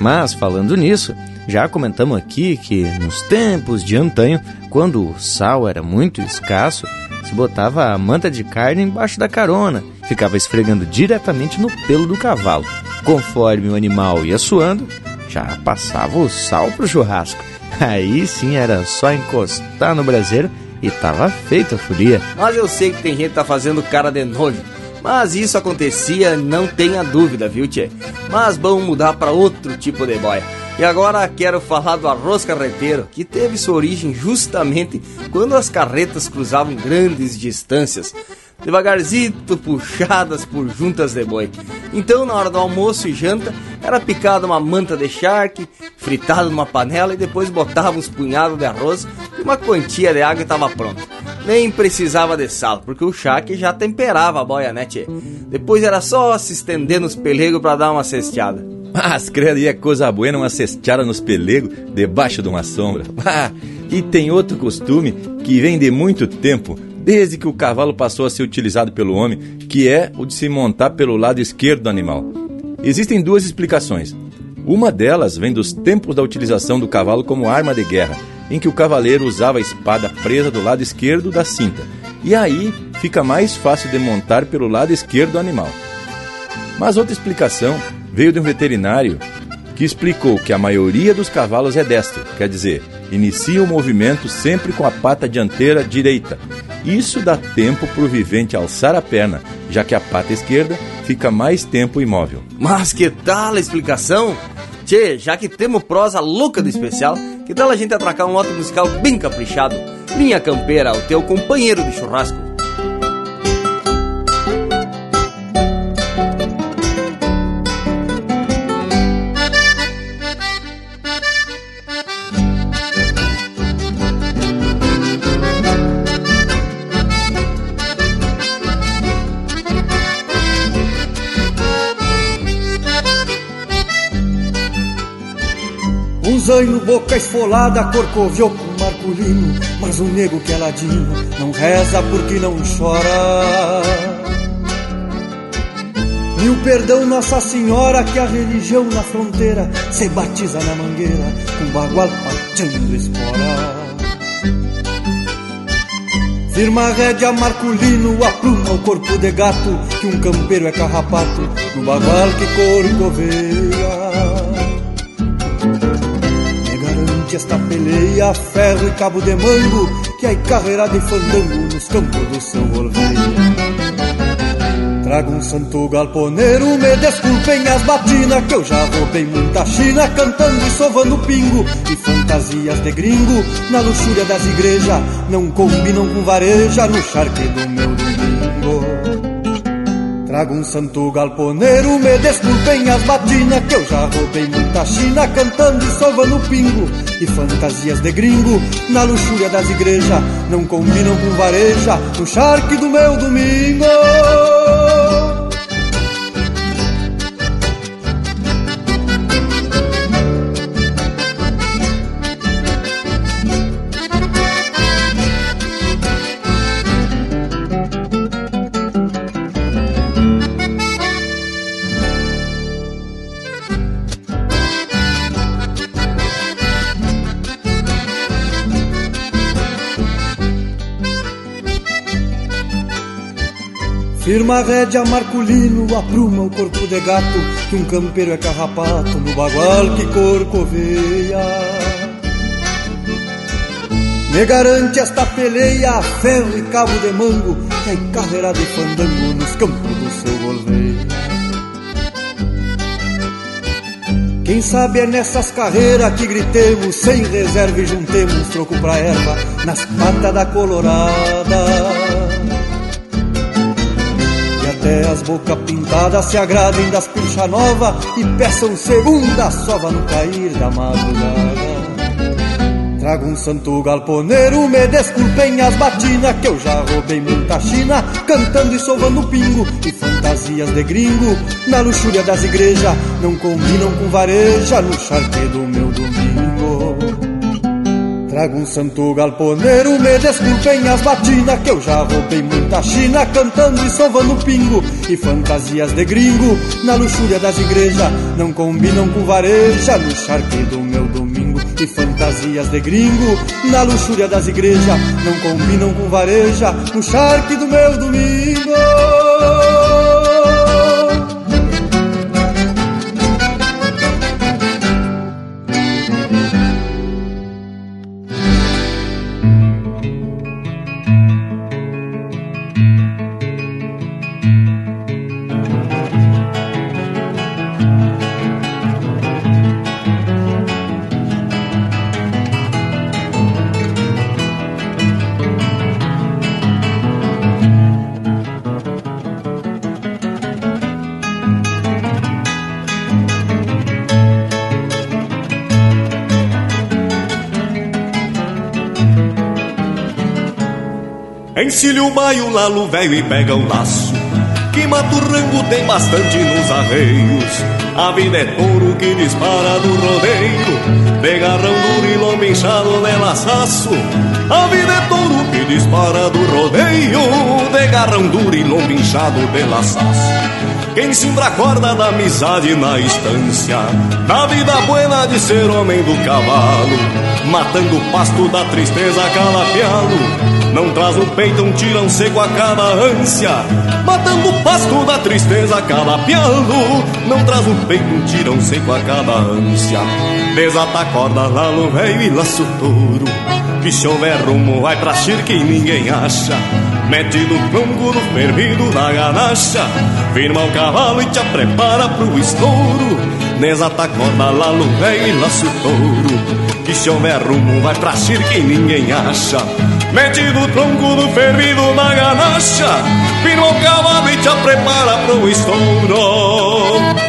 Mas falando nisso, já comentamos aqui que nos tempos de antanho, quando o sal era muito escasso, se botava a manta de carne embaixo da carona, ficava esfregando diretamente no pelo do cavalo. Conforme o animal ia suando, já passava o sal pro churrasco. Aí sim era só encostar no braseiro e tava feita a folia. Mas eu sei que tem gente que tá fazendo cara de nojo. Mas isso acontecia, não tenha dúvida, viu, tchê? Mas vamos mudar para outro tipo de boia. E agora quero falar do arroz carreteiro, que teve sua origem justamente quando as carretas cruzavam grandes distâncias, devagarzito puxadas por juntas de boi. Então, na hora do almoço e janta, era picada uma manta de charque, fritada numa panela e depois botava uns punhados de arroz e uma quantia de água e estava pronto. Nem precisava de sal, porque o charque já temperava a boia, né, tchê? Depois era só se estender nos pelegos para dar uma cesteada. Mas, credo, e é coisa boa uma cesteada nos pelegos debaixo de uma sombra. Ah, e tem outro costume que vem de muito tempo, desde que o cavalo passou a ser utilizado pelo homem, que é o de se montar pelo lado esquerdo do animal. Existem duas explicações. Uma delas vem dos tempos da utilização do cavalo como arma de guerra, em que o cavaleiro usava a espada presa do lado esquerdo da cinta, e aí fica mais fácil de montar pelo lado esquerdo do animal. Mas outra explicação veio de um veterinário que explicou que a maioria dos cavalos é destro, quer dizer, inicia o movimento sempre com a pata dianteira direita. Isso dá tempo para o vivente alçar a perna, já que a pata esquerda fica mais tempo imóvel. Mas que tal a explicação? Tchê, já que temos prosa louca do especial, que tal a gente atracar um lote musical bem caprichado? Linha Campeira, o teu companheiro de churrasco. Zaino, boca esfolada, corcoviou com marculino Mas o nego que é ladino não reza porque não chora. Mil perdão Nossa Senhora que a religião na fronteira Se batiza na mangueira com bagual pateando espora. Firma a rédea Marculino, apruma o corpo de gato Que um campeiro é carrapato no bagual que corcoveia esta peleia, ferro e cabo de mango, que aí carreira de fandango nos campos do São Volveia. Trago um santo galponeiro, me desculpem as batinas, que eu já roubei muita china, cantando e sovando pingo, e fantasias de gringo, na luxúria das igrejas, não combinam com vareja no charque do meu domingo. Trago um santo galponeiro, me desculpem as batinas Que eu já roubei muita china cantando e sovando pingo. E fantasias de gringo na luxúria das igrejas Não combinam com vareja no charque do meu domingo Firma a rédea, Marculino, apruma o corpo de gato, que um campeiro é carrapato no bagual que corcoveia. Me garante esta peleia, ferro e cabo de mango, que é carreira de fandango nos campos do seu golveia. Quem sabe é nessas carreiras que gritemos, sem reserva e juntemos troco pra erva, nas patas da colorada. As bocas pintadas se agradem das pilcha nova e peçam segunda sova no cair da madrugada. Trago um santo galponeiro, me desculpem as batinas Que eu já roubei muita china Cantando e sovando pingo E fantasias de gringo Na luxúria das igrejas Não combinam com vareja No charque do meu domingo Trago um santo galponeiro, me desculpem as batinas Que eu já roubei muita china Cantando e sovando pingo E fantasias de gringo Na luxúria das igrejas Não combinam com vareja No charque do meu domingo E fantasias de gringo Na luxúria das igrejas Não combinam com vareja No charque do meu domingo Encilha o baio, lalo velho e pega o laço Que mata o rango tem bastante nos arreios. A vida é touro que dispara do rodeio De garrão duro e lombo inchado de laçaço A vida é touro que dispara do rodeio De garrão duro e lombo inchado de laçaço quem cimbra a corda da amizade na estância. Da vida buena de ser homem do cavalo. Matando o pasto da tristeza calafiado não traz no peito um tirão seco a cada ânsia. Matando o pasto da tristeza pialo Não traz no peito um tirão seco a cada ânsia. Desata a corda lá no velho e laço touro Que se houver rumo vai pra xirca e ninguém acha Mete no tronco no fervido da ganacha Firma o cavalo e te prepara pro estouro. Desata a corda lá no e laço touro. Que se houver rumo vai pra xirca e ninguém acha. Mete no tronco do fervido na ganacha Firma o cavalo e te prepara pro estouro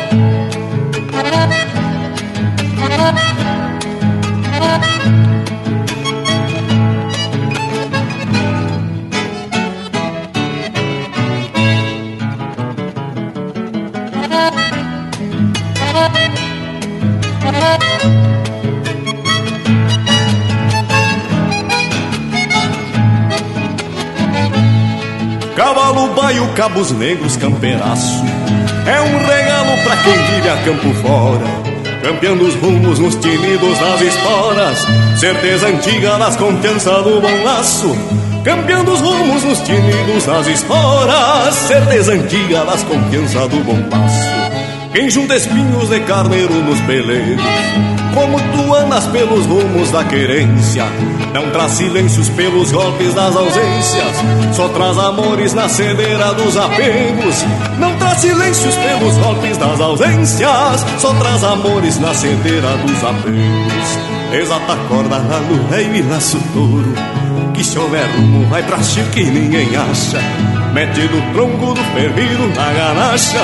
Cavalo baio, cabos negros, campeiraço É um regalo pra quem vive a campo fora. Campeando os rumos nos tinidos das esporas. Certeza antiga das confiança do bom laço. Campeando os rumos nos tinidos das esporas. Certeza antiga das confiança do bom passo Quem junta espinhos de carneiro nos peleiros como tu andas pelos rumos da querência. Não traz silêncios pelos golpes das ausências, só traz amores na cedeira dos apegos. Não traz silêncios pelos golpes das ausências, só traz amores na cedeira dos apegos. Exata a corda no rei e laço touro, que se houver rumo vai pra chique e ninguém acha. Mete do tronco do fervido na ganacha.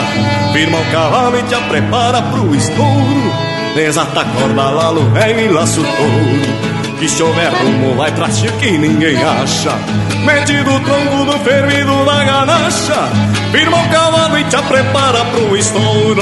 Firma o cavalo e te prepara pro estouro. Desata a corda, lalo velho e laço touro. Que chover rumo vai pra que ninguém acha. Mete do tronco do fervido na ganacha. Firma o cavalo e te prepara pro estouro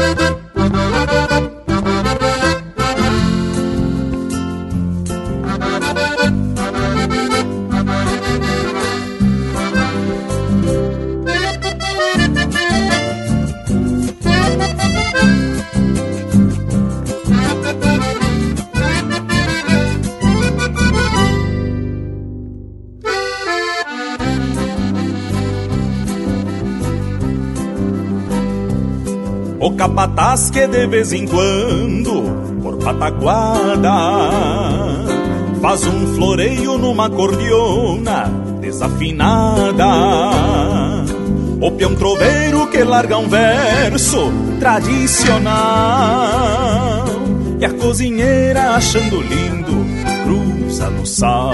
De vez em quando, por pataguada, faz um floreio numa cordiona desafinada. O peão troveiro que larga um verso tradicional. E a cozinheira achando lindo, cruza no sal.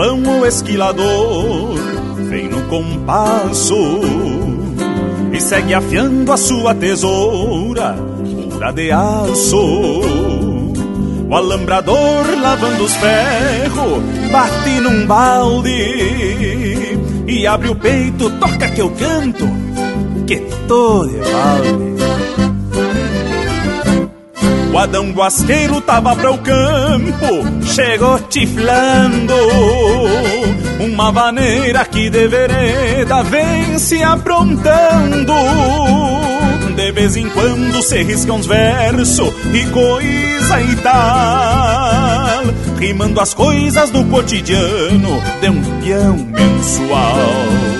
Galpão o esquilador vem no compasso e segue afiando a sua tesoura pura de aço. O alambrador lavando os ferros bate num balde e abre o peito, toca que eu canto, que tô de balde. Adão Guasqueiro tava para o campo, chegou tiflando. Uma vaneira que de vereda vem se aprontando. De vez em quando se risca uns versos e coisa e tal. Rimando as coisas do cotidiano de um peão mensual.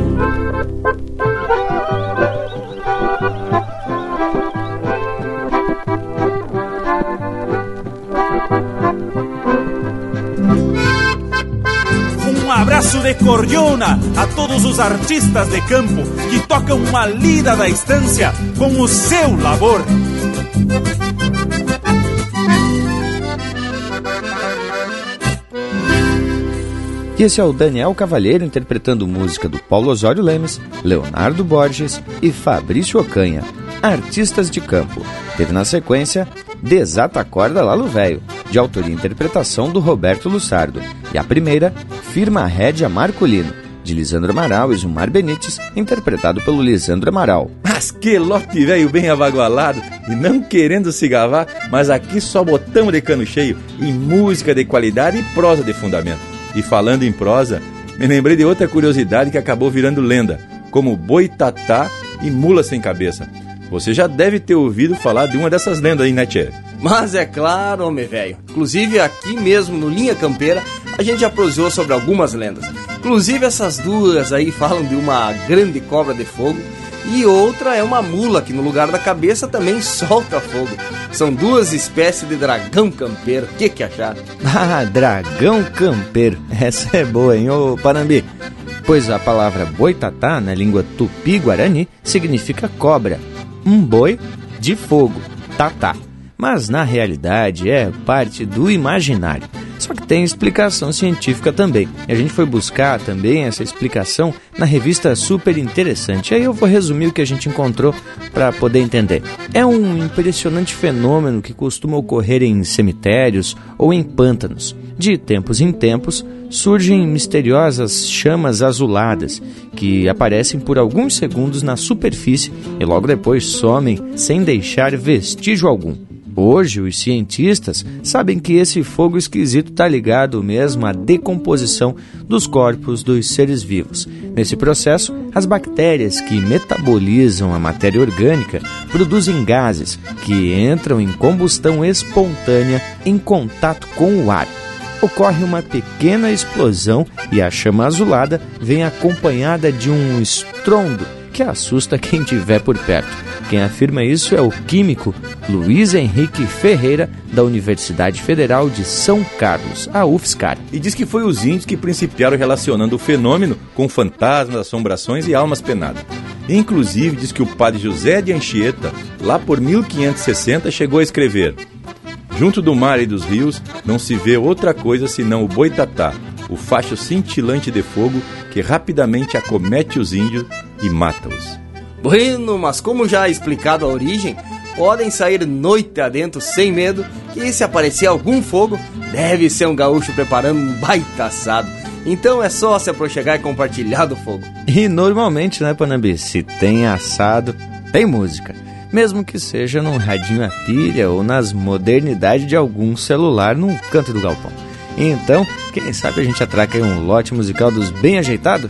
De cordiona a todos os artistas de campo que tocam uma lida da estância com o seu labor. E esse é o Daniel Cavalheiro interpretando música do Paulo Osório Lemes, Leonardo Borges e Fabrício Ocanha, artistas de campo. Teve na sequência Desata a Corda Lalo Velho, de autoria e interpretação do Roberto Lussardo. E a primeira, Firma Rédia Marcolino, de Lisandro Amaral e Zumar Benites, interpretado pelo Lisandro Amaral. Mas que lote velho bem avagualado e não querendo se gavar, mas aqui só botamos de cano cheio e música de qualidade e prosa de fundamento. E falando em prosa, me lembrei de outra curiosidade que acabou virando lenda, como boi tatá e mula sem cabeça. Você já deve ter ouvido falar de uma dessas lendas aí, né, Tchê? Mas é claro, homem velho. Inclusive aqui mesmo no Linha Campeira, a gente já prosseou sobre algumas lendas. Inclusive essas duas aí falam de uma grande cobra de fogo e outra é uma mula que no lugar da cabeça também solta fogo. São duas espécies de dragão campeiro. O que que acharam? Ah, dragão campeiro. Essa é boa, hein, ô Panambi? Pois a palavra boitatá na língua tupi-guarani significa cobra um boi de fogo, tatá. Mas na realidade é parte do imaginário. Só que tem explicação científica também. E a gente foi buscar também essa explicação na revista Super Interessante. Aí eu vou resumir o que a gente encontrou para poder entender. É um impressionante fenômeno que costuma ocorrer em cemitérios ou em pântanos. De tempos em tempos, surgem misteriosas chamas azuladas que aparecem por alguns segundos na superfície e logo depois somem sem deixar vestígio algum. Hoje, os cientistas sabem que esse fogo esquisito está ligado mesmo à decomposição dos corpos dos seres vivos. Nesse processo, as bactérias que metabolizam a matéria orgânica produzem gases que entram em combustão espontânea em contato com o ar ocorre uma pequena explosão e a chama azulada vem acompanhada de um estrondo que assusta quem estiver por perto. Quem afirma isso é o químico Luiz Henrique Ferreira, da Universidade Federal de São Carlos, a UFSCar. E diz que foi os índios que principiaram relacionando o fenômeno com fantasmas, assombrações e almas penadas. Inclusive, diz que o padre José de Anchieta, lá por 1560, chegou a escrever: Junto do mar e dos rios não se vê outra coisa senão o boitatá, o facho cintilante de fogo que rapidamente acomete os índios e mata-os. Bueno, mas como já explicado a origem, podem sair noite adentro sem medo que se aparecer algum fogo, deve ser um gaúcho preparando um baita assado. Então é só se aproximar e compartilhar do fogo. E normalmente, né, Panambi, se tem assado, tem música mesmo que seja num radinho a pilha ou nas modernidades de algum celular num canto do galpão. Então, quem sabe a gente atraca aí um lote musical dos bem ajeitado?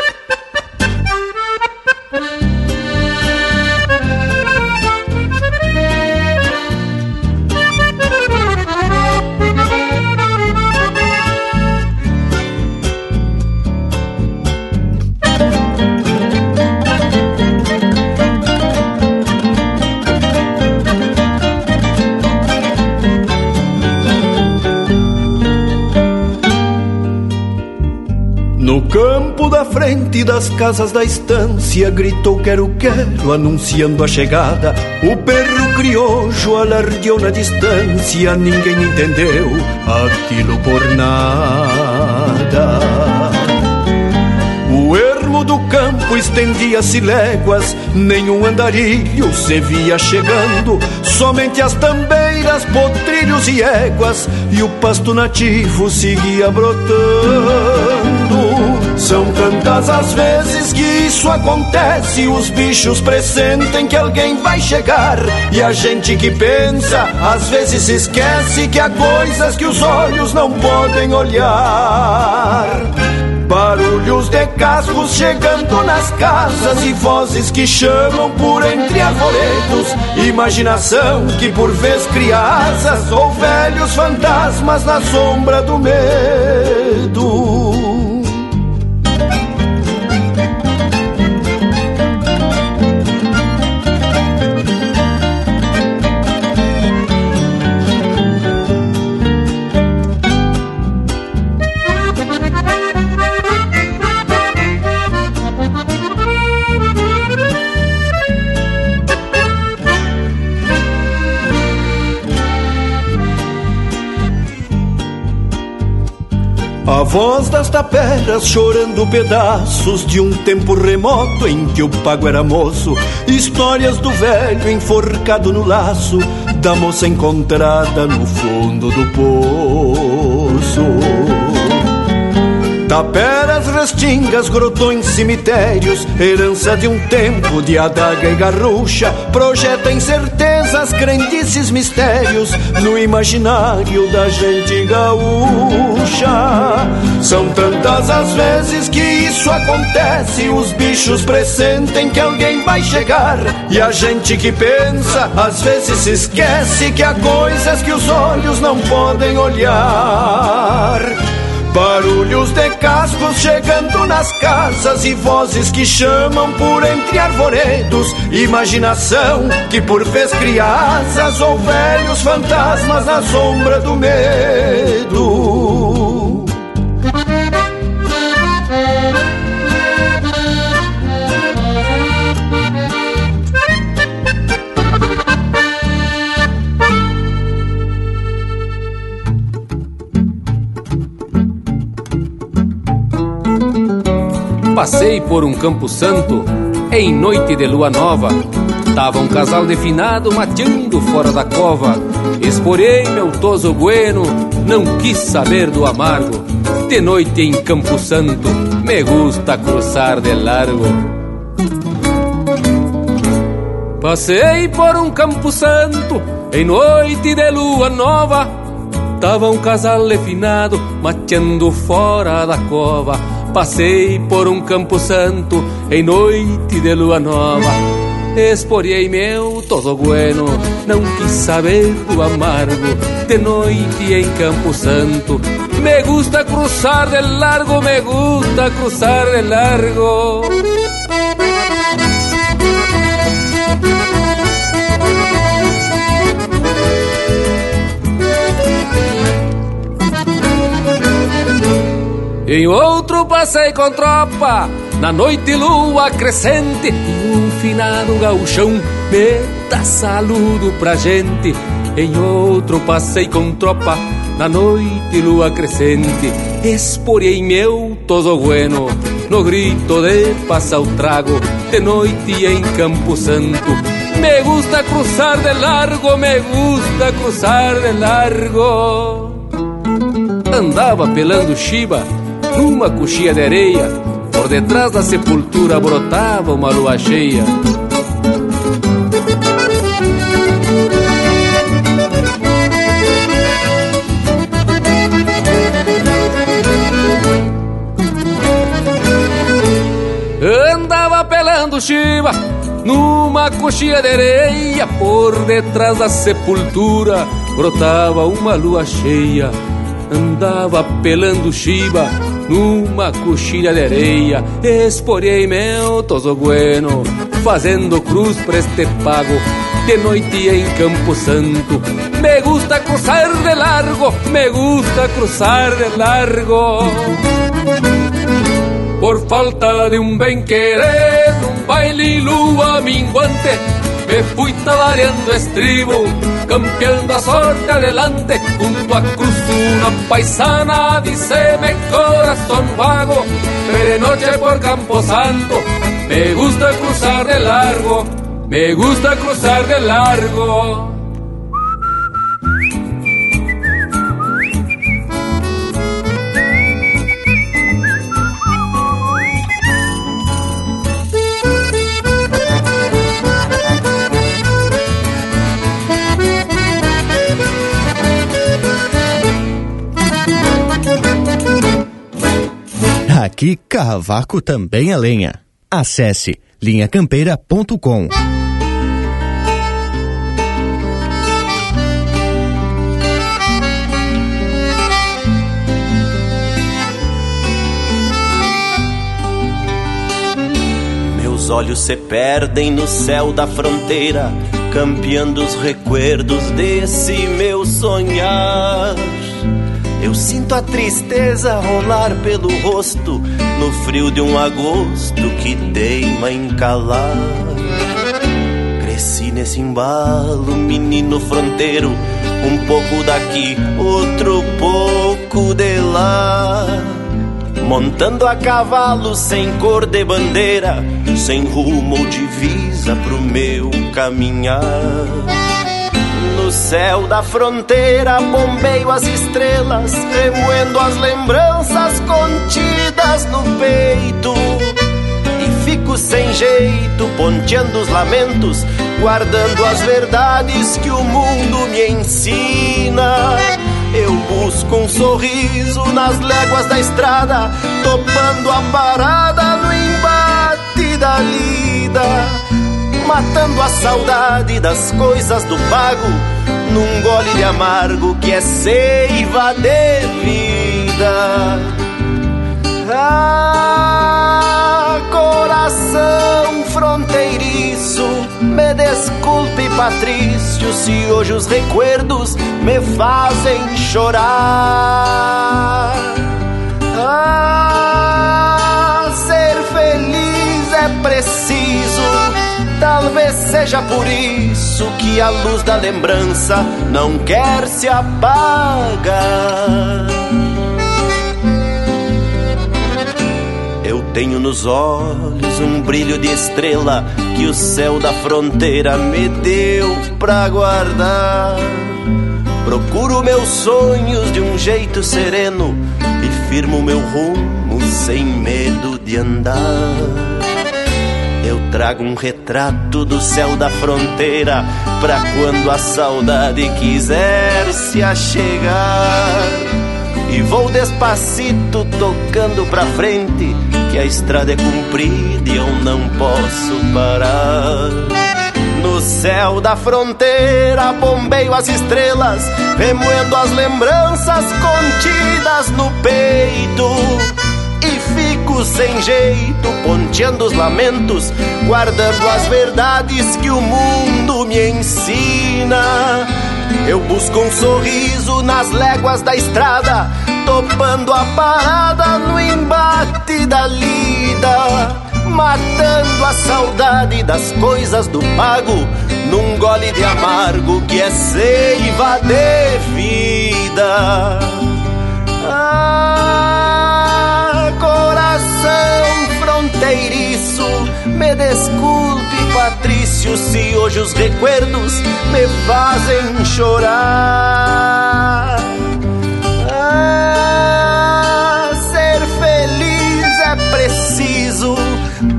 Frente das casas da estância gritou quero quero anunciando a chegada. O perro criojo alardeou na distância ninguém entendeu aquilo por nada. O ermo do campo estendia-se léguas nenhum andarilho se via chegando. Somente as tambeiras potrilhos e éguas e o pasto nativo seguia brotando são tantas as vezes que isso acontece, os bichos pressentem que alguém vai chegar. E a gente que pensa, às vezes esquece que há coisas que os olhos não podem olhar. Barulhos de cascos chegando nas casas e vozes que chamam por entre arvoredos. Imaginação que por vez cria asas ou velhos fantasmas na sombra do medo. Voz das taperas chorando pedaços de um tempo remoto em que o pago era moço. Histórias do velho enforcado no laço da moça encontrada no fundo do poço. Taperas, restingas, grotões, cemitérios, herança de um tempo de adaga e garrucha, projeta incertezas, crendices, mistérios no imaginário da gente gaúcha. São tantas as vezes que isso acontece, os bichos pressentem que alguém vai chegar, e a gente que pensa, às vezes se esquece que há coisas que os olhos não podem olhar. Barulhos de cascos chegando nas casas e vozes que chamam por entre arvoredos. Imaginação que por vez cria asas ou velhos fantasmas na sombra do medo. Passei por um campo santo em noite de lua nova. Tava um casal de finado mateando fora da cova. Esporei meu toso bueno, não quis saber do amargo. De noite em Campo Santo, me gusta cruzar de largo. Passei por um campo santo em noite de lua nova. Tava um casal definado mateando fora da cova. Passei por um campo santo em noite de lua nova. Esporei meu todo bueno, não quis saber do amargo. De noite em Campo Santo, me gusta cruzar de largo, me gusta cruzar de largo. Em outro passei com tropa, na noite lua crescente, e um finado gauchão me dá saludo pra gente. Em outro passei com tropa, na noite lua crescente, esporei meu toso bueno, no grito de passar o trago, de noite em Campo Santo. Me gusta cruzar de largo, me gusta cruzar de largo. Andava pelando chiba numa coxinha de areia, por detrás da sepultura brotava uma lua cheia. Andava pelando chiva numa coxinha de areia, por detrás da sepultura brotava uma lua cheia. Andava pelando chiva numa coxilha de areia, esporei meu toso bueno, fazendo cruz pra este pago, de noite em Campo Santo. Me gusta cruzar de largo, me gusta cruzar de largo. Por falta de um bem querer, um baile lua minguante, me fui talareando estribo, campeando a sorte adelante, junto a cruz una paisana, díceme corazón vago, pero noche por Campo Santo, me gusta cruzar de largo, me gusta cruzar de largo. Aqui cavaco também é lenha. Acesse linhacampeira.com. Meus olhos se perdem no céu da fronteira, campeando os recuerdos desse meu sonhar. Eu sinto a tristeza rolar pelo rosto no frio de um agosto que teima em calar. Cresci nesse embalo, menino fronteiro, um pouco daqui, outro pouco de lá. Montando a cavalo sem cor de bandeira, sem rumo ou divisa pro meu caminhar. No céu da fronteira bombeio as estrelas, remoendo as lembranças contidas no peito. E fico sem jeito, ponteando os lamentos, guardando as verdades que o mundo me ensina. Eu busco um sorriso nas léguas da estrada, topando a parada no embate da lida, matando a saudade das coisas do pago, num gole de amargo que é seiva de vida. Ah, coração fronteiriço, me desculpe, Patrício, se hoje os recuerdos me fazem chorar. Ah, ser feliz é preciso, talvez seja por isso que a luz da lembrança não quer se apagar. Eu tenho nos olhos um brilho de estrela que o céu da fronteira me deu pra guardar. Procuro meus sonhos de um jeito sereno e firmo meu rumo sem medo de andar. Eu trago um retrato do céu da fronteira pra quando a saudade quiser se achegar. E vou despacito tocando pra frente, que a estrada é comprida e eu não posso parar. No céu da fronteira bombeio as estrelas, remoendo as lembranças contidas no peito. Fico sem jeito, ponteando os lamentos, guardando as verdades que o mundo me ensina. Eu busco um sorriso nas léguas da estrada, topando a parada no embate da lida, matando a saudade das coisas do pago, num gole de amargo que é seiva de vida. Fronteiriço, me desculpe, Patrício, se hoje os recuerdos me fazem chorar. Ah, ser feliz é preciso,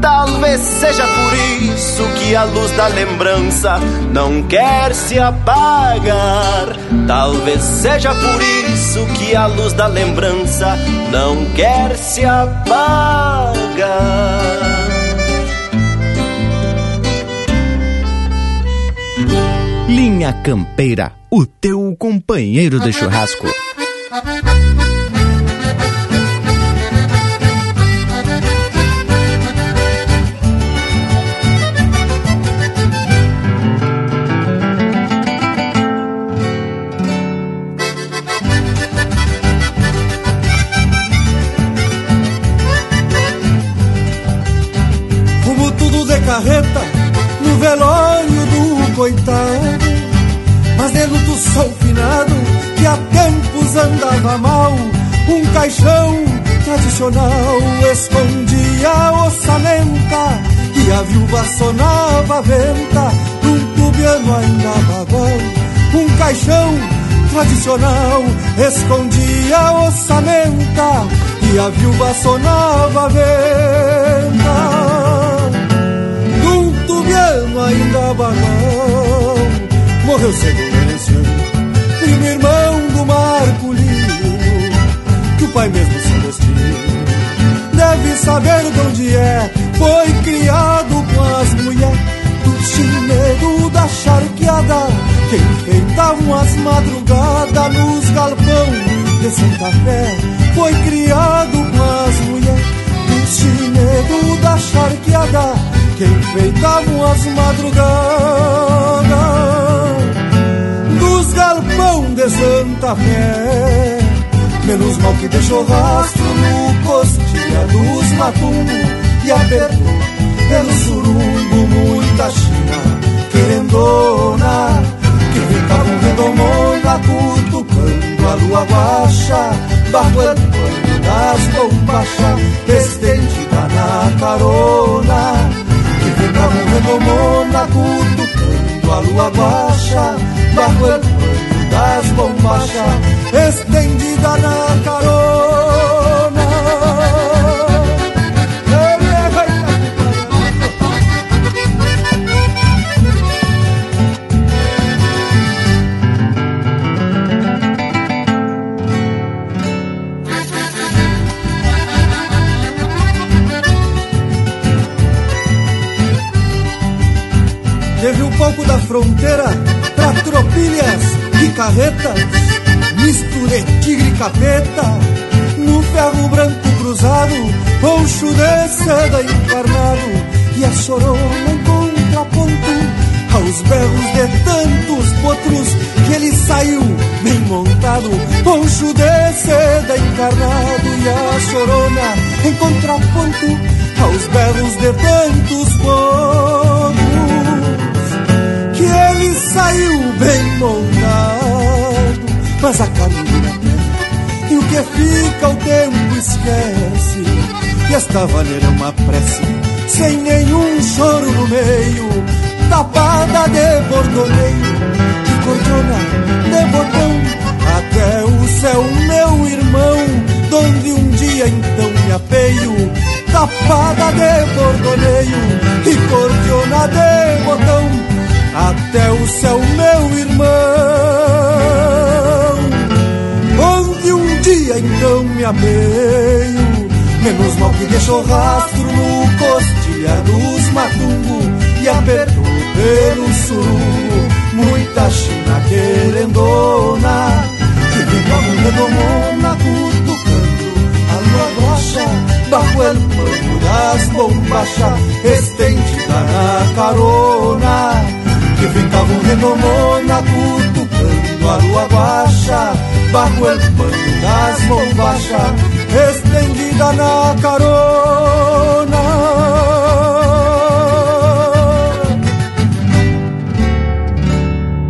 talvez seja por isso que a luz da lembrança não quer se apagar. Talvez seja por isso que a luz da lembrança não quer se apagar. Linha Campeira, o teu companheiro de churrasco. Carreta no velório do coitado. Mas de luto sou finado que há tempos andava mal. Um caixão tradicional escondia a ossamenta e a viúva sonava a venta num tubiano ainda bagual. Um caixão tradicional escondia a ossamenta e a viúva sonava a venta saber de onde é. Foi criado com as mulheres do chineiro da charqueada, que enfeitavam as madrugadas nos galpão de Santa Fé. Foi criado com as mulheres do chineiro da charqueada, que enfeitavam as madrugadas dos galpão de Santa Fé. Menos mal que deixou rastro no costilha dos matumbos e apertou pelo surumbo muita china querendona que ficavam redomona cutucando a lua baixa bajo el pano das bombachas estendida na carona que ficavam redomona cutucando a lua baixa bajo el pano das bombachas estendida na carona pouco da fronteira pra tropilhas e carretas, misto de tigre e capeta, no ferro branco cruzado, poncho de seda encarnado, e a sorona em contraponto, aos berros de tantos potros, que ele saiu bem montado, poncho de seda encarnado, e a sorona em contraponto, aos berros de tantos potros que ele saiu bem montado, mas a caminho e o que fica o tempo esquece. E esta vaneira é uma prece, sem nenhum choro no meio, tapada de bordoneio, de cordona, de botão, até o céu, meu irmão, donde um dia então me apeio, tapada de bordoneio, e cordiona de botão, até o céu, meu irmão, onde um dia então me apeio, menos mal que deixou rastro no costilha dos matungo e apertou pelo surungo muita china querendona, que ficava redomona cutucando a lua rocha, bajo el pano das bombachas, estendida na carona que ficavam renomona cutucando a lua baixa, bajo el pano das bombachas, estendida na carona.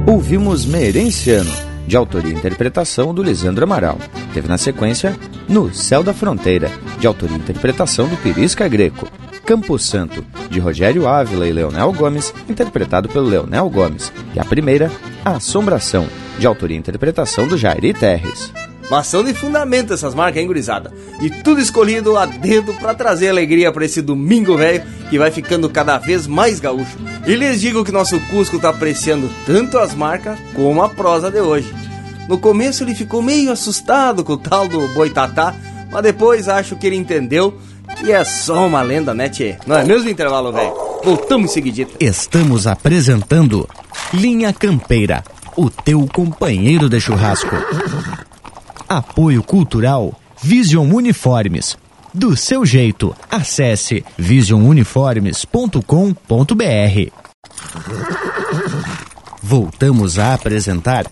Ouvimos Merenciano, de autoria e interpretação do Lisandro Amaral. Teve na sequência No Céu da Fronteira, de autoria e interpretação do Pirisca Greco. Campo Santo, de Rogério Ávila e Leonel Gomes, interpretado pelo Leonel Gomes. E a primeira, A Assombração, de autoria e interpretação do Jairi Terres. Mas são de fundamento essas marcas, hein, gurizada? E tudo escolhido a dedo para trazer alegria para esse domingo velho que vai ficando cada vez mais gaúcho. E lhes digo que nosso Cusco tá apreciando tanto as marcas como a prosa de hoje. No começo ele ficou meio assustado com o tal do boitatá, mas depois acho que ele entendeu que é só uma lenda, né, tchê? Não é mesmo intervalo, velho? Voltamos em seguidita. Estamos apresentando Linha Campeira, o teu companheiro de churrasco. Apoio Cultural Vision Uniformes. Do seu jeito, acesse visionuniformes.com.br. Voltamos a apresentar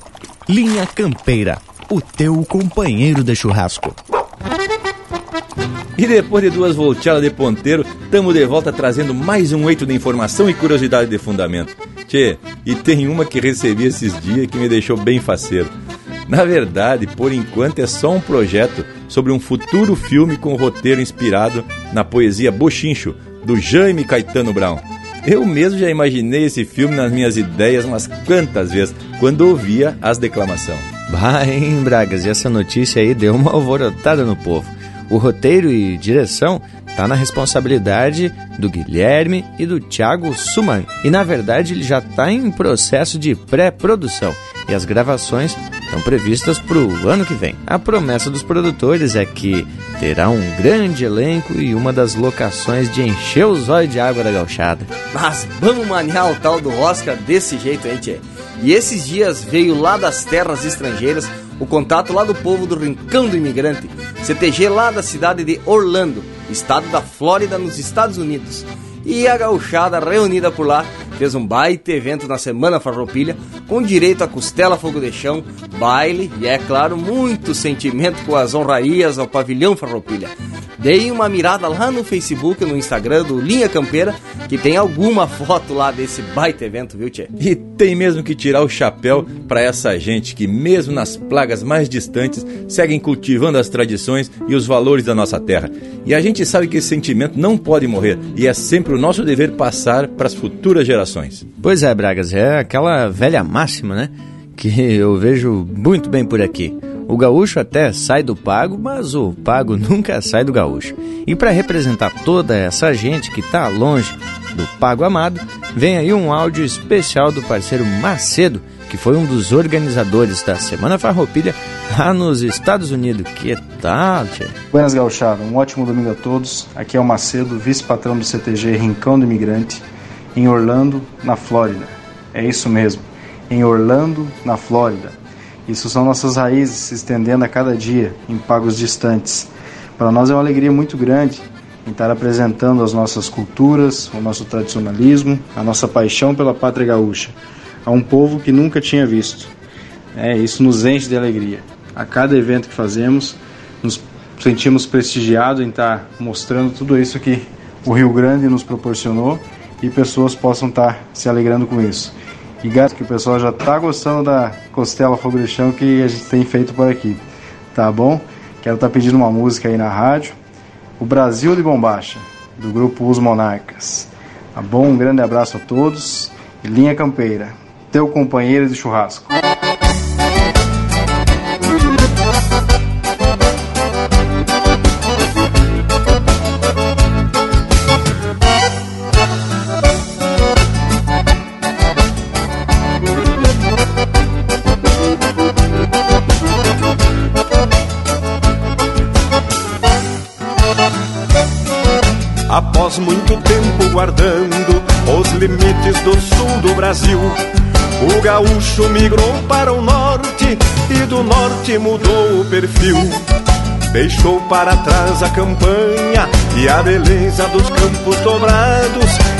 Linha Campeira, o teu companheiro de churrasco. E depois de duas volteadas de ponteiro, tamo de volta trazendo mais um eito de informação e curiosidade de fundamento. Tchê, e tem uma que recebi esses dias que me deixou bem faceiro. Na verdade, por enquanto é só um projeto sobre um futuro filme com roteiro inspirado na poesia Bochincho, do Jaime Caetano Brown. Eu mesmo já imaginei esse filme nas minhas ideias umas quantas vezes, quando ouvia as declamações. Bah, hein, Bragas, e essa notícia aí deu uma alvorotada no povo. O roteiro e direção tá na responsabilidade do Guilherme e do Thiago Suman. E na verdade ele já está em processo de pré-produção e as gravações estão previstas para o ano que vem. A promessa dos produtores é que terá um grande elenco e uma das locações de encher os olhos de água da gauchada. Mas vamos manear o tal do Oscar desse jeito, hein, tchê? E esses dias veio lá das terras estrangeiras o contato lá do povo do Rincão do Imigrante, CTG lá da cidade de Orlando, estado da Flórida, nos Estados Unidos. E a gauchada reunida por lá fez um baita evento na Semana Farroupilha, com direito a costela fogo de chão, baile e, é claro, muito sentimento com as honrarias ao pavilhão Farroupilha. Dei uma mirada lá no Facebook, no Instagram do Linha Campeira, que tem alguma foto lá desse baita evento, viu, Tchê? E tem mesmo que tirar o chapéu para essa gente que, mesmo nas plagas mais distantes, seguem cultivando as tradições e os valores da nossa terra. E a gente sabe que esse sentimento não pode morrer e é sempre o nosso dever passar para as futuras gerações. Pois é, Bragas, é aquela velha máxima, né? Que eu vejo muito bem por aqui. O gaúcho até sai do pago, mas o pago nunca sai do gaúcho. E para representar toda essa gente que está longe do pago amado, vem aí um áudio especial do parceiro Macedo, que foi um dos organizadores da Semana Farroupilha lá nos Estados Unidos. Que tal, tchê? Buenas Gauchada, um ótimo domingo a todos. Aqui é o Macedo, vice-patrão do CTG Rincão do Imigrante, em Orlando, na Flórida. É isso mesmo, em Orlando, na Flórida. Isso são nossas raízes se estendendo a cada dia em pagos distantes. Para nós é uma alegria muito grande estar apresentando as nossas culturas, o nosso tradicionalismo, a nossa paixão pela pátria gaúcha, a um povo que nunca tinha visto. É, isso nos enche de alegria. A cada evento que fazemos, nos sentimos prestigiados em estar mostrando tudo isso que o Rio Grande nos proporcionou e pessoas possam estar se alegrando com isso. E gato que o pessoal já tá gostando da costela fogo de chão que a gente tem feito por aqui. Tá bom? Quero estar tá pedindo uma música aí na rádio. O Brasil de Bombacha, do grupo Os Monarcas. Tá bom? Um grande abraço a todos. E linha Campeira, teu companheiro de churrasco. Guardando os limites do sul do Brasil, o gaúcho migrou para o norte e do norte mudou o perfil. Deixou para trás a campanha e a beleza dos campos dobrados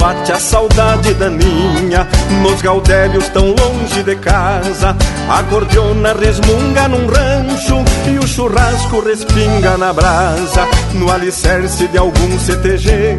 Bate a saudade da ninha Nos gaudélios tão longe de casa A gordiona resmunga num rancho E o churrasco respinga na brasa. No alicerce de algum CTG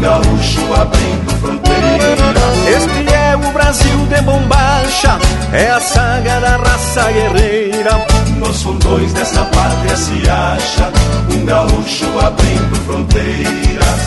um gaúcho abrindo fronteira. Este é o Brasil de bombacha, é a saga da raça guerreira. Nos fundões dessa pátria se acha um gaúcho abrindo fronteiras.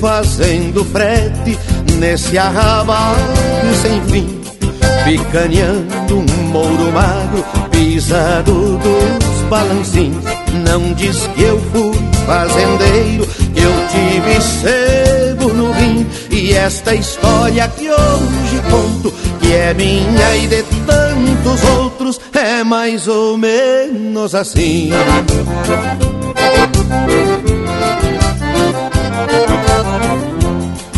Fazendo frete nesse arrabalho sem fim, picaneando um mouro magro pisado dos balancins. Não diz que eu fui fazendeiro, que eu tive sebo no rim, e esta história que hoje conto, que é minha e de tantos outros, é mais ou menos assim.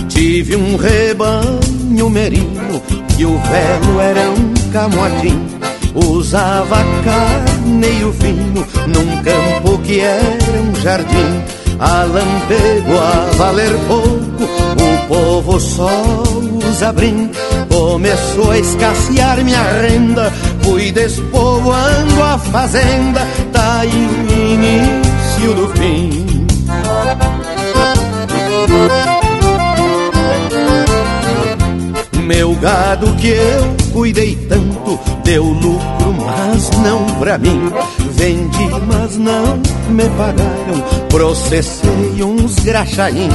Tive um rebanho merino e o velo era um camotim. Usava carneiro fino num campo que era um jardim. A lampego a valer pouco, o povo só usa brim. Começou a escassear minha renda, fui despovoando a fazenda, tá início do fim. Meu gado que eu cuidei tanto deu lucro, mas não pra mim. Vendi, mas não me pagaram. Processei uns graxaim.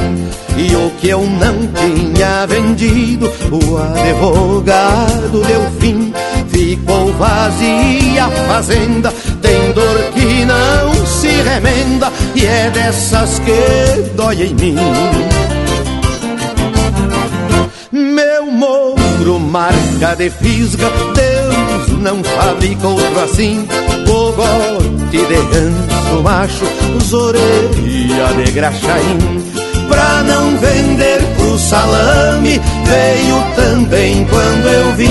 E o que eu não tinha vendido, o advogado deu fim. Ficou vazia a fazenda, tem dor que não se remenda. E é dessas que dói em mim. Marca de fisga, Deus não fabrica outro assim. Bogote de ganso macho, orelha de graxaim. Pra não vender pro salame, veio também quando eu vim.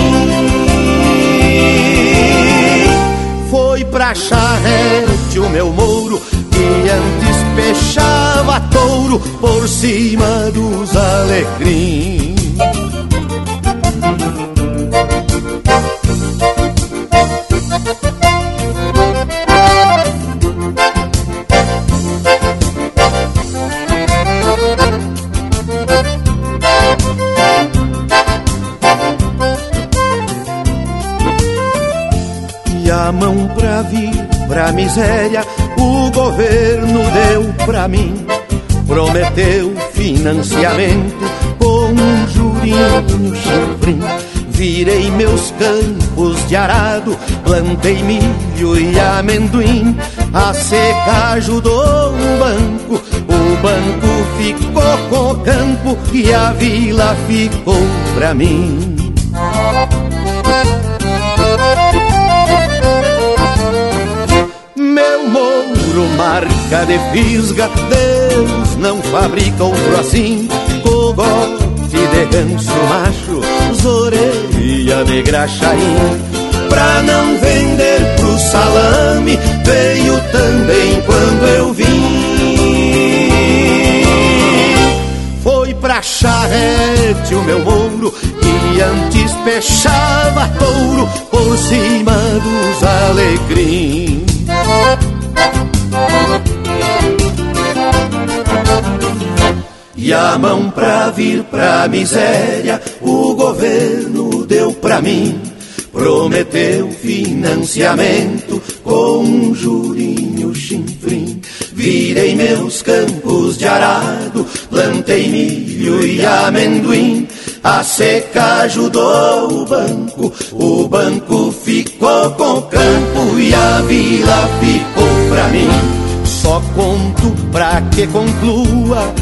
Foi pra charrete o meu mouro, que antes peixava touro por cima dos alecrins. Pra miséria o governo deu pra mim. Prometeu financiamento com um jurinho chifrim. Virei meus campos de arado, plantei milho e amendoim. A seca ajudou o banco, o banco ficou com o campo e a vila ficou pra mim. marca de fisga, Deus não fabrica outro assim, cogote de ganso macho, zoreia de graxaim. Pra não vender pro salame, veio também quando eu vim. Foi pra charrete o meu ouro, que antes fechava touro por cima dos alecrim. E a mão pra vir pra miséria, o governo deu pra mim. Prometeu financiamento com um jurinho chinfrim. Virei meus campos de arado, plantei milho e amendoim. A seca ajudou o banco, o banco ficou com o campo e a vila ficou pra mim. Só conto pra que conclua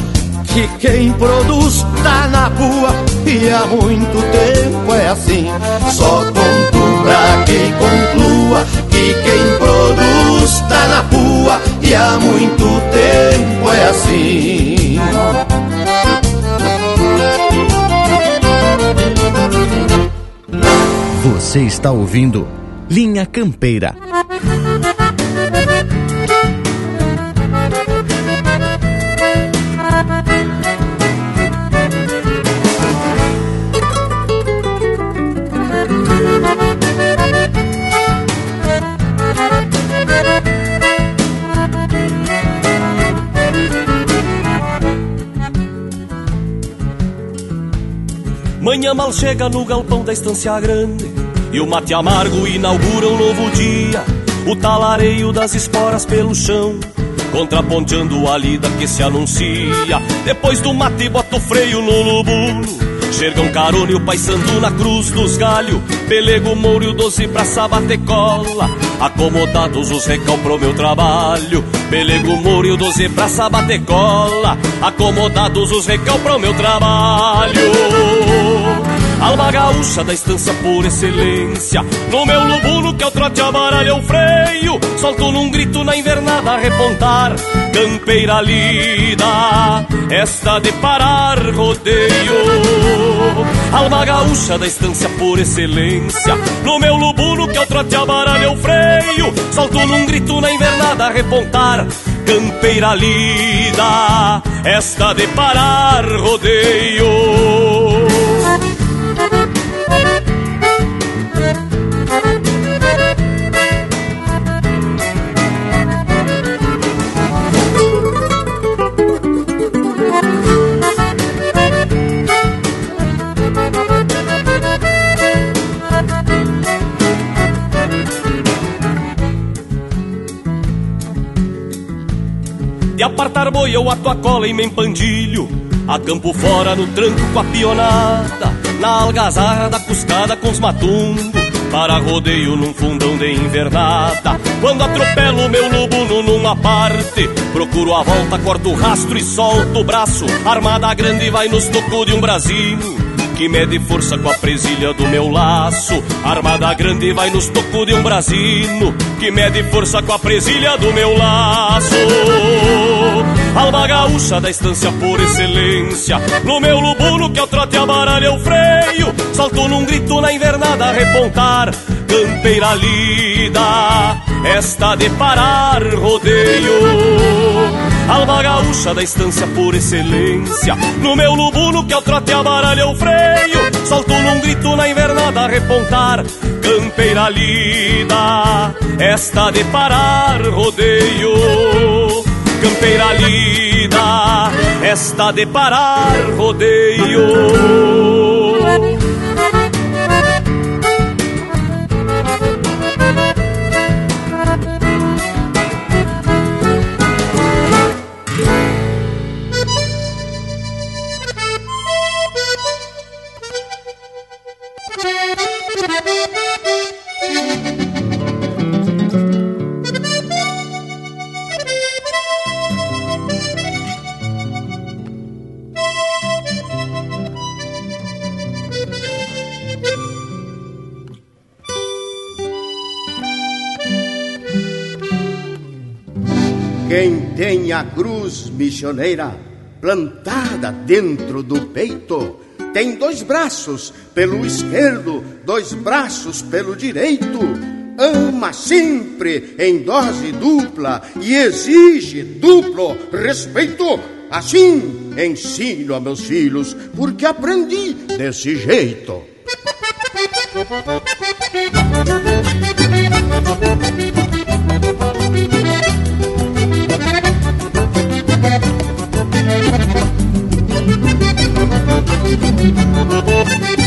que quem produz tá na rua e há muito tempo é assim. Só conto pra quem conclua que quem produz tá na rua e há muito tempo é assim. Você está ouvindo Linha Campeira. Manhã mal chega no galpão da estância grande E o mate amargo inaugura um novo dia. O talareio das esporas pelo chão Contraponteando a lida que se anuncia. Depois do mate bota o freio no lubulo Xergão carone o pai santo na cruz dos galhos. Pelego, mouro e o doze pra sabater cola Acomodados os recal pro meu trabalho. Pelego, mouro e o doze pra sabater cola Acomodados os recal pro meu trabalho Alma gaúcha da estância por excelência. No meu lubulo que é o trote amaralha o freio. Solto num grito na invernada a repontar. Campeira lida, esta de parar rodeio. Alma gaúcha da estância por excelência. No meu lubulo que é o trote amaralha o freio. Solto num grito na invernada a repontar. Campeira lida, esta de parar rodeio eu a cola e me empandilho A campo fora no tranco com a pionada Na algazarra da cuscada com os matungo Para rodeio num fundão de invernada Quando atropelo meu lubuno numa parte Procuro a volta, corto o rastro e solto o braço Armada grande vai nos tocos de um brasino que mede força com a presilha do meu laço. Armada grande vai nos tocos de um brasino, que mede força com a presilha do meu laço. Alma gaúcha da estância por excelência, no meu lubuno que o trote amaralha o freio. Salto num grito na invernada a repontar, campeira lida, esta de parar rodeio. Alma gaúcha da estância por excelência. No meu lubuno que o trote amaralha o freio. Solto num grito na invernada a repontar. Campeira lida, esta de parar rodeio Campeira lida, esta de parar rodeio a cruz missioneira plantada dentro do peito, tem dois braços pelo esquerdo, dois braços pelo direito. Ama sempre em dose dupla e exige duplo respeito. Assim ensino a meus filhos, porque aprendi desse jeito. Bueno,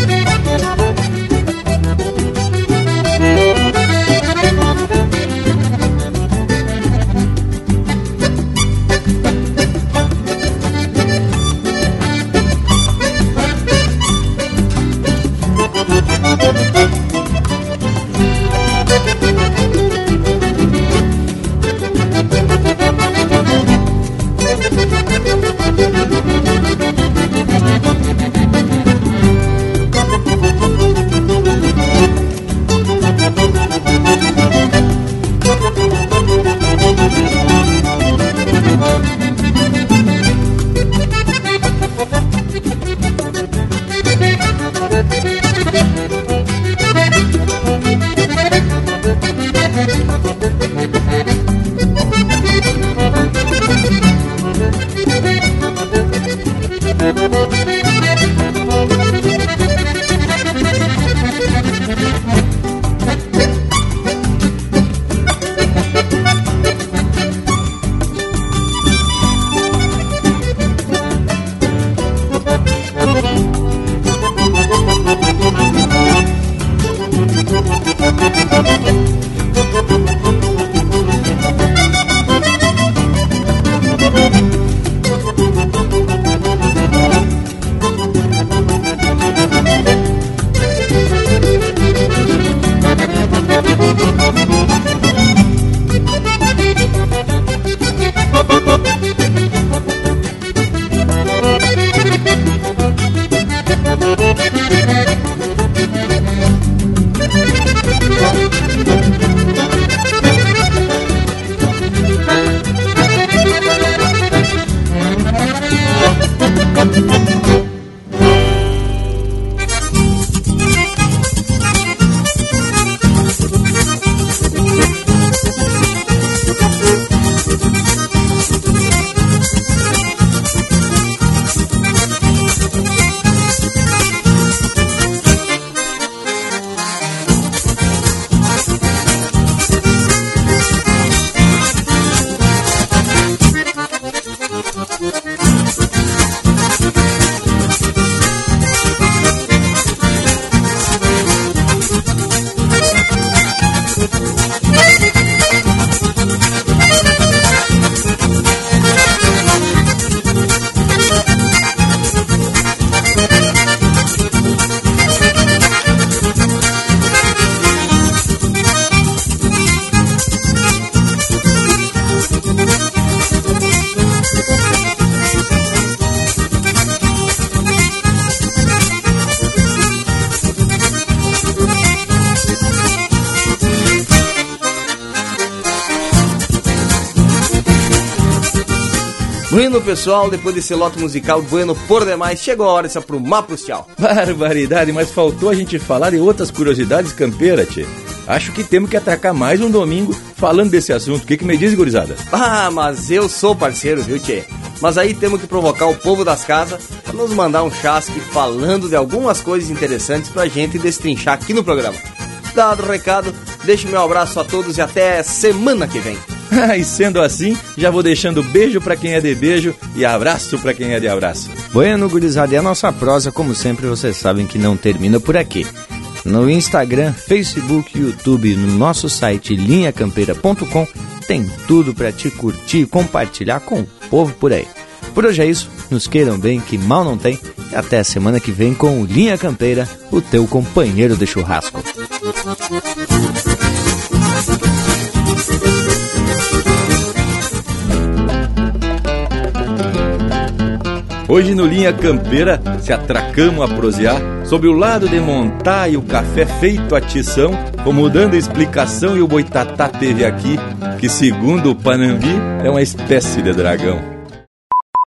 pessoal, depois desse lote musical bueno por demais, chegou a hora de se aprumar pro tchau. Barbaridade, mas faltou a gente falar de outras curiosidades campeiras, tchê. Acho que temos que atracar mais um domingo falando desse assunto. O que, que me diz, gurizada? Ah, mas eu sou parceiro, viu, tchê? Mas aí temos que provocar o povo das casas para nos mandar um chasque falando de algumas coisas interessantes pra gente destrinchar aqui no programa. Dado o recado, deixo meu abraço a todos e até semana que vem. e sendo assim, já vou deixando beijo para quem é de beijo e abraço para quem é de abraço. Bueno, gurizada, e a nossa prosa, como sempre, vocês sabem que não termina por aqui. No Instagram, Facebook, YouTube, no nosso site linhacampeira.com tem tudo para te curtir e compartilhar com o povo por aí. Por hoje é isso, nos queiram bem, que mal não tem, e até a semana que vem com o Linha Campeira, o teu companheiro de churrasco. Hoje no Linha Campeira se atracamos a prosear sobre o lado de montar e o café feito a tição, como dando explicação e o boitatá teve aqui, que segundo o Panambi é uma espécie de dragão.